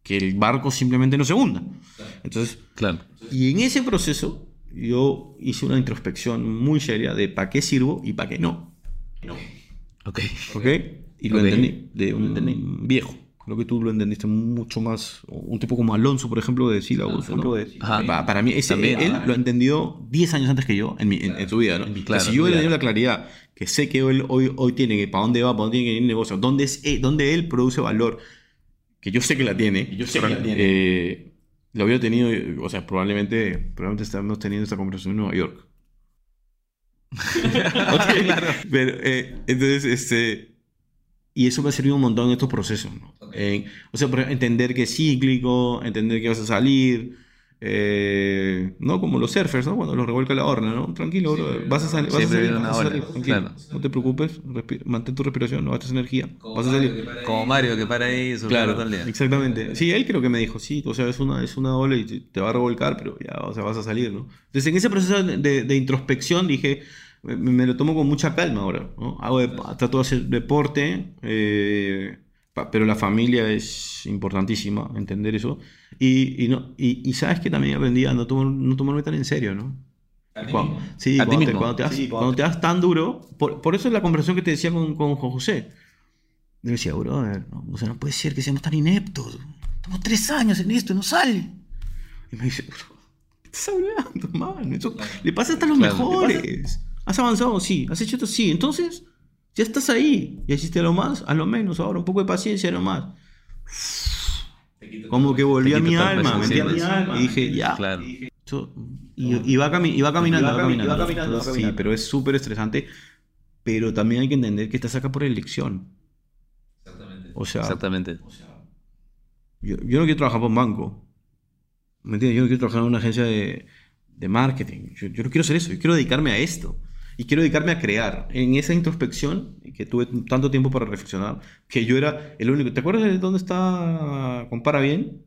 que el barco simplemente no se hunda. Entonces, Claro. y en ese proceso yo hice una introspección muy seria de para qué sirvo y para qué no. Ok. ¿Ok? Y lo Ok. entendí, de un viejo. Creo que tú lo entendiste mucho más. Un tipo como Alonso, por ejemplo, de sílabos. ¿no? Ajá. Pa- Para mí, ese, También. él lo ha entendido 10 años antes que yo en, mi- en- en su vida. ¿no? Claro, si yo he claro. tenido la claridad que sé que él hoy, hoy tiene, que para dónde va, para dónde tiene que ir el negocio, dónde, es, eh, dónde él produce valor, que yo sé que la tiene. yo sé que la tiene. eh, lo hubiera tenido, o sea, probablemente, probablemente estamos teniendo esta conversación en Nueva York. *laughs* Pero, eh, entonces, este. Y eso me ha servido un montón en estos procesos, ¿no? O sea, entender que es cíclico, entender que vas a salir. eh, no como los surfers, ¿no? Cuando los revuelca la horna, ¿no? Tranquilo, Sí, bro, vas a, sal- vas a siempre salir, vas a ola, salir, tranquilo. claro. No te preocupes, mantén tu respiración, no gastes energía, Como vas a Mario salir. que para Como ahí. Mario que para ahí su Claro, todo el día. exactamente. Sí, él creo que me dijo, sí, o sea, es una, es una ola y te, va a revolcar, pero ya, o sea, vas a salir, ¿no? Entonces, en ese proceso de introspección dije, me, me lo tomo con mucha calma ahora, ¿no? Hago de- trato de hacer deporte, eh, pa- pero la familia es importantísima, entender eso. Y, y, no, y, y sabes que también aprendí a no, tomar, no tomarme tan en serio, ¿no? A Cuando, mismo. sí, A cuando, te, mismo. cuando te das, Sí, cuando te das tan duro, por, por eso es la conversación que te decía con, con José. Yo decía, brother, no, o sea, no puede ser que seamos tan ineptos. Estamos tres años en esto y no sale. Y me dice, bro, ¿qué estás hablando, man? Eso le pasa hasta a los Claro. mejores. ¿Has avanzado? Sí. ¿Has hecho esto? Sí. Entonces, ya estás ahí. Ya hiciste lo más, a lo menos. Ahora un poco de paciencia nomás. Te quito Como que volví Te a mi alma, metí a mi alma. Y dije, ya. Claro. Y, y va, cami- y va caminando, Y va va cami- caminando. va Sí, caminando. pero es súper estresante. Pero también hay que entender que estás acá por elección. Exactamente. O sea, Exactamente. yo, yo no quiero trabajar por un banco. ¿Me entiendes? Yo no quiero trabajar en una agencia de, de marketing. Yo, yo no quiero hacer eso. Yo quiero dedicarme a esto. Y quiero dedicarme a crear. En esa introspección, que tuve tanto tiempo para reflexionar, que yo era el único. ¿Te acuerdas de dónde está Compara Bien?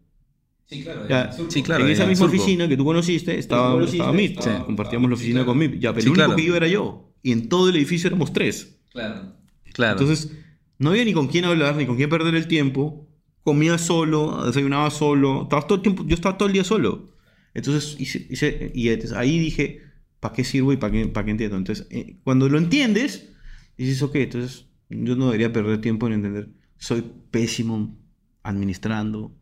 Sí, claro. Ya. Sí, claro. en ya, esa misma Surco. oficina que tú conociste estaba, conociste, estaba MIP. sí. Compartíamos la Sí, oficina claro. con MIP. Ya, pero Sí, el único claro. que iba era yo. Y en todo el edificio éramos tres. Claro. Claro. Entonces, no había ni con quién hablar, ni con quién perder el tiempo. comía solo, desayunaba solo, estaba todo el tiempo, yo estaba todo el día solo. Entonces, hice, hice- y entonces ahí dije, ¿para qué sirvo y para qué, para qué entiendo? Entonces, eh, cuando lo entiendes, dices, ok, entonces yo no debería perder tiempo en entender. Soy pésimo administrando,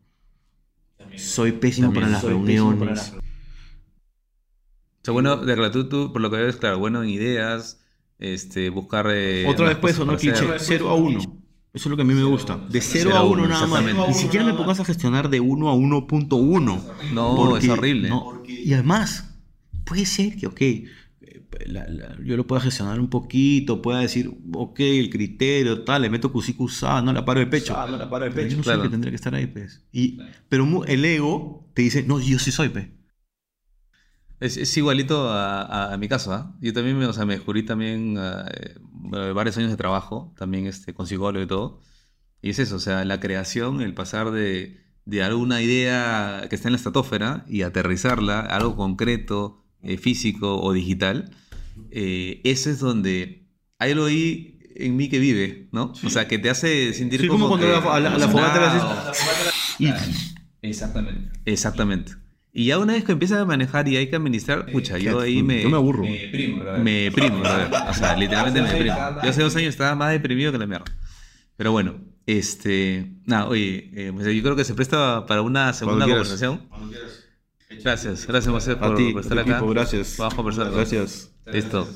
soy pésimo para las reuniones. para las- O sea, bueno, de verdad, tú, por lo que ves, claro, bueno en ideas, este, buscar... eh, Otra vez pues eso, ¿no? Cliché, hacer. 0 a 1. Eso es lo que a mí me gusta. De 0 a 1 nada más. Ni siquiera me pongas a gestionar de 1 a 1.1. No, Porque- es horrible. no, y además, puede ser que, ok, eh, la- la- yo lo pueda gestionar un poquito, pueda decir, ok, el criterio, tal, le meto QSA, no la paro de pecho. Ah, no la paro de Pero pecho. yo no claro. el que tendría que estar ahí, pues. Y, pero el ego te dice, no, yo sí soy, pues. Es, es igualito a, a- a mi caso, ¿ah? Yo también me, o sea, me descubrí también ah, eh, varios años de trabajo, también este, con psicólogo y todo. Y es eso, o sea, la creación, el pasar de, de alguna idea que está en la estratosfera y aterrizarla a algo concreto, eh, físico o digital, eh, eso es donde hay algo ahí en mí que vive, ¿no? O sea, que te hace sentir Sí, como cuando que a la- a la- a la fogata le haces-. Y, Exactamente. Exactamente. Y ya una vez que empiezas a manejar y hay que administrar, pucha, yo ahí me... yo me aburro. Me primo, brother. Me deprimo, brother. O sea, literalmente me deprimo. Yo hace dos años estaba más deprimido que la mierda. Pero bueno, este. Nada, oye, eh, pues yo creo que se presta para una segunda Cuando quieras. Gracias, gracias, José, A por, ti, por a estar acá. equipo, gracias. Vamos a conversar. Gracias. Listo.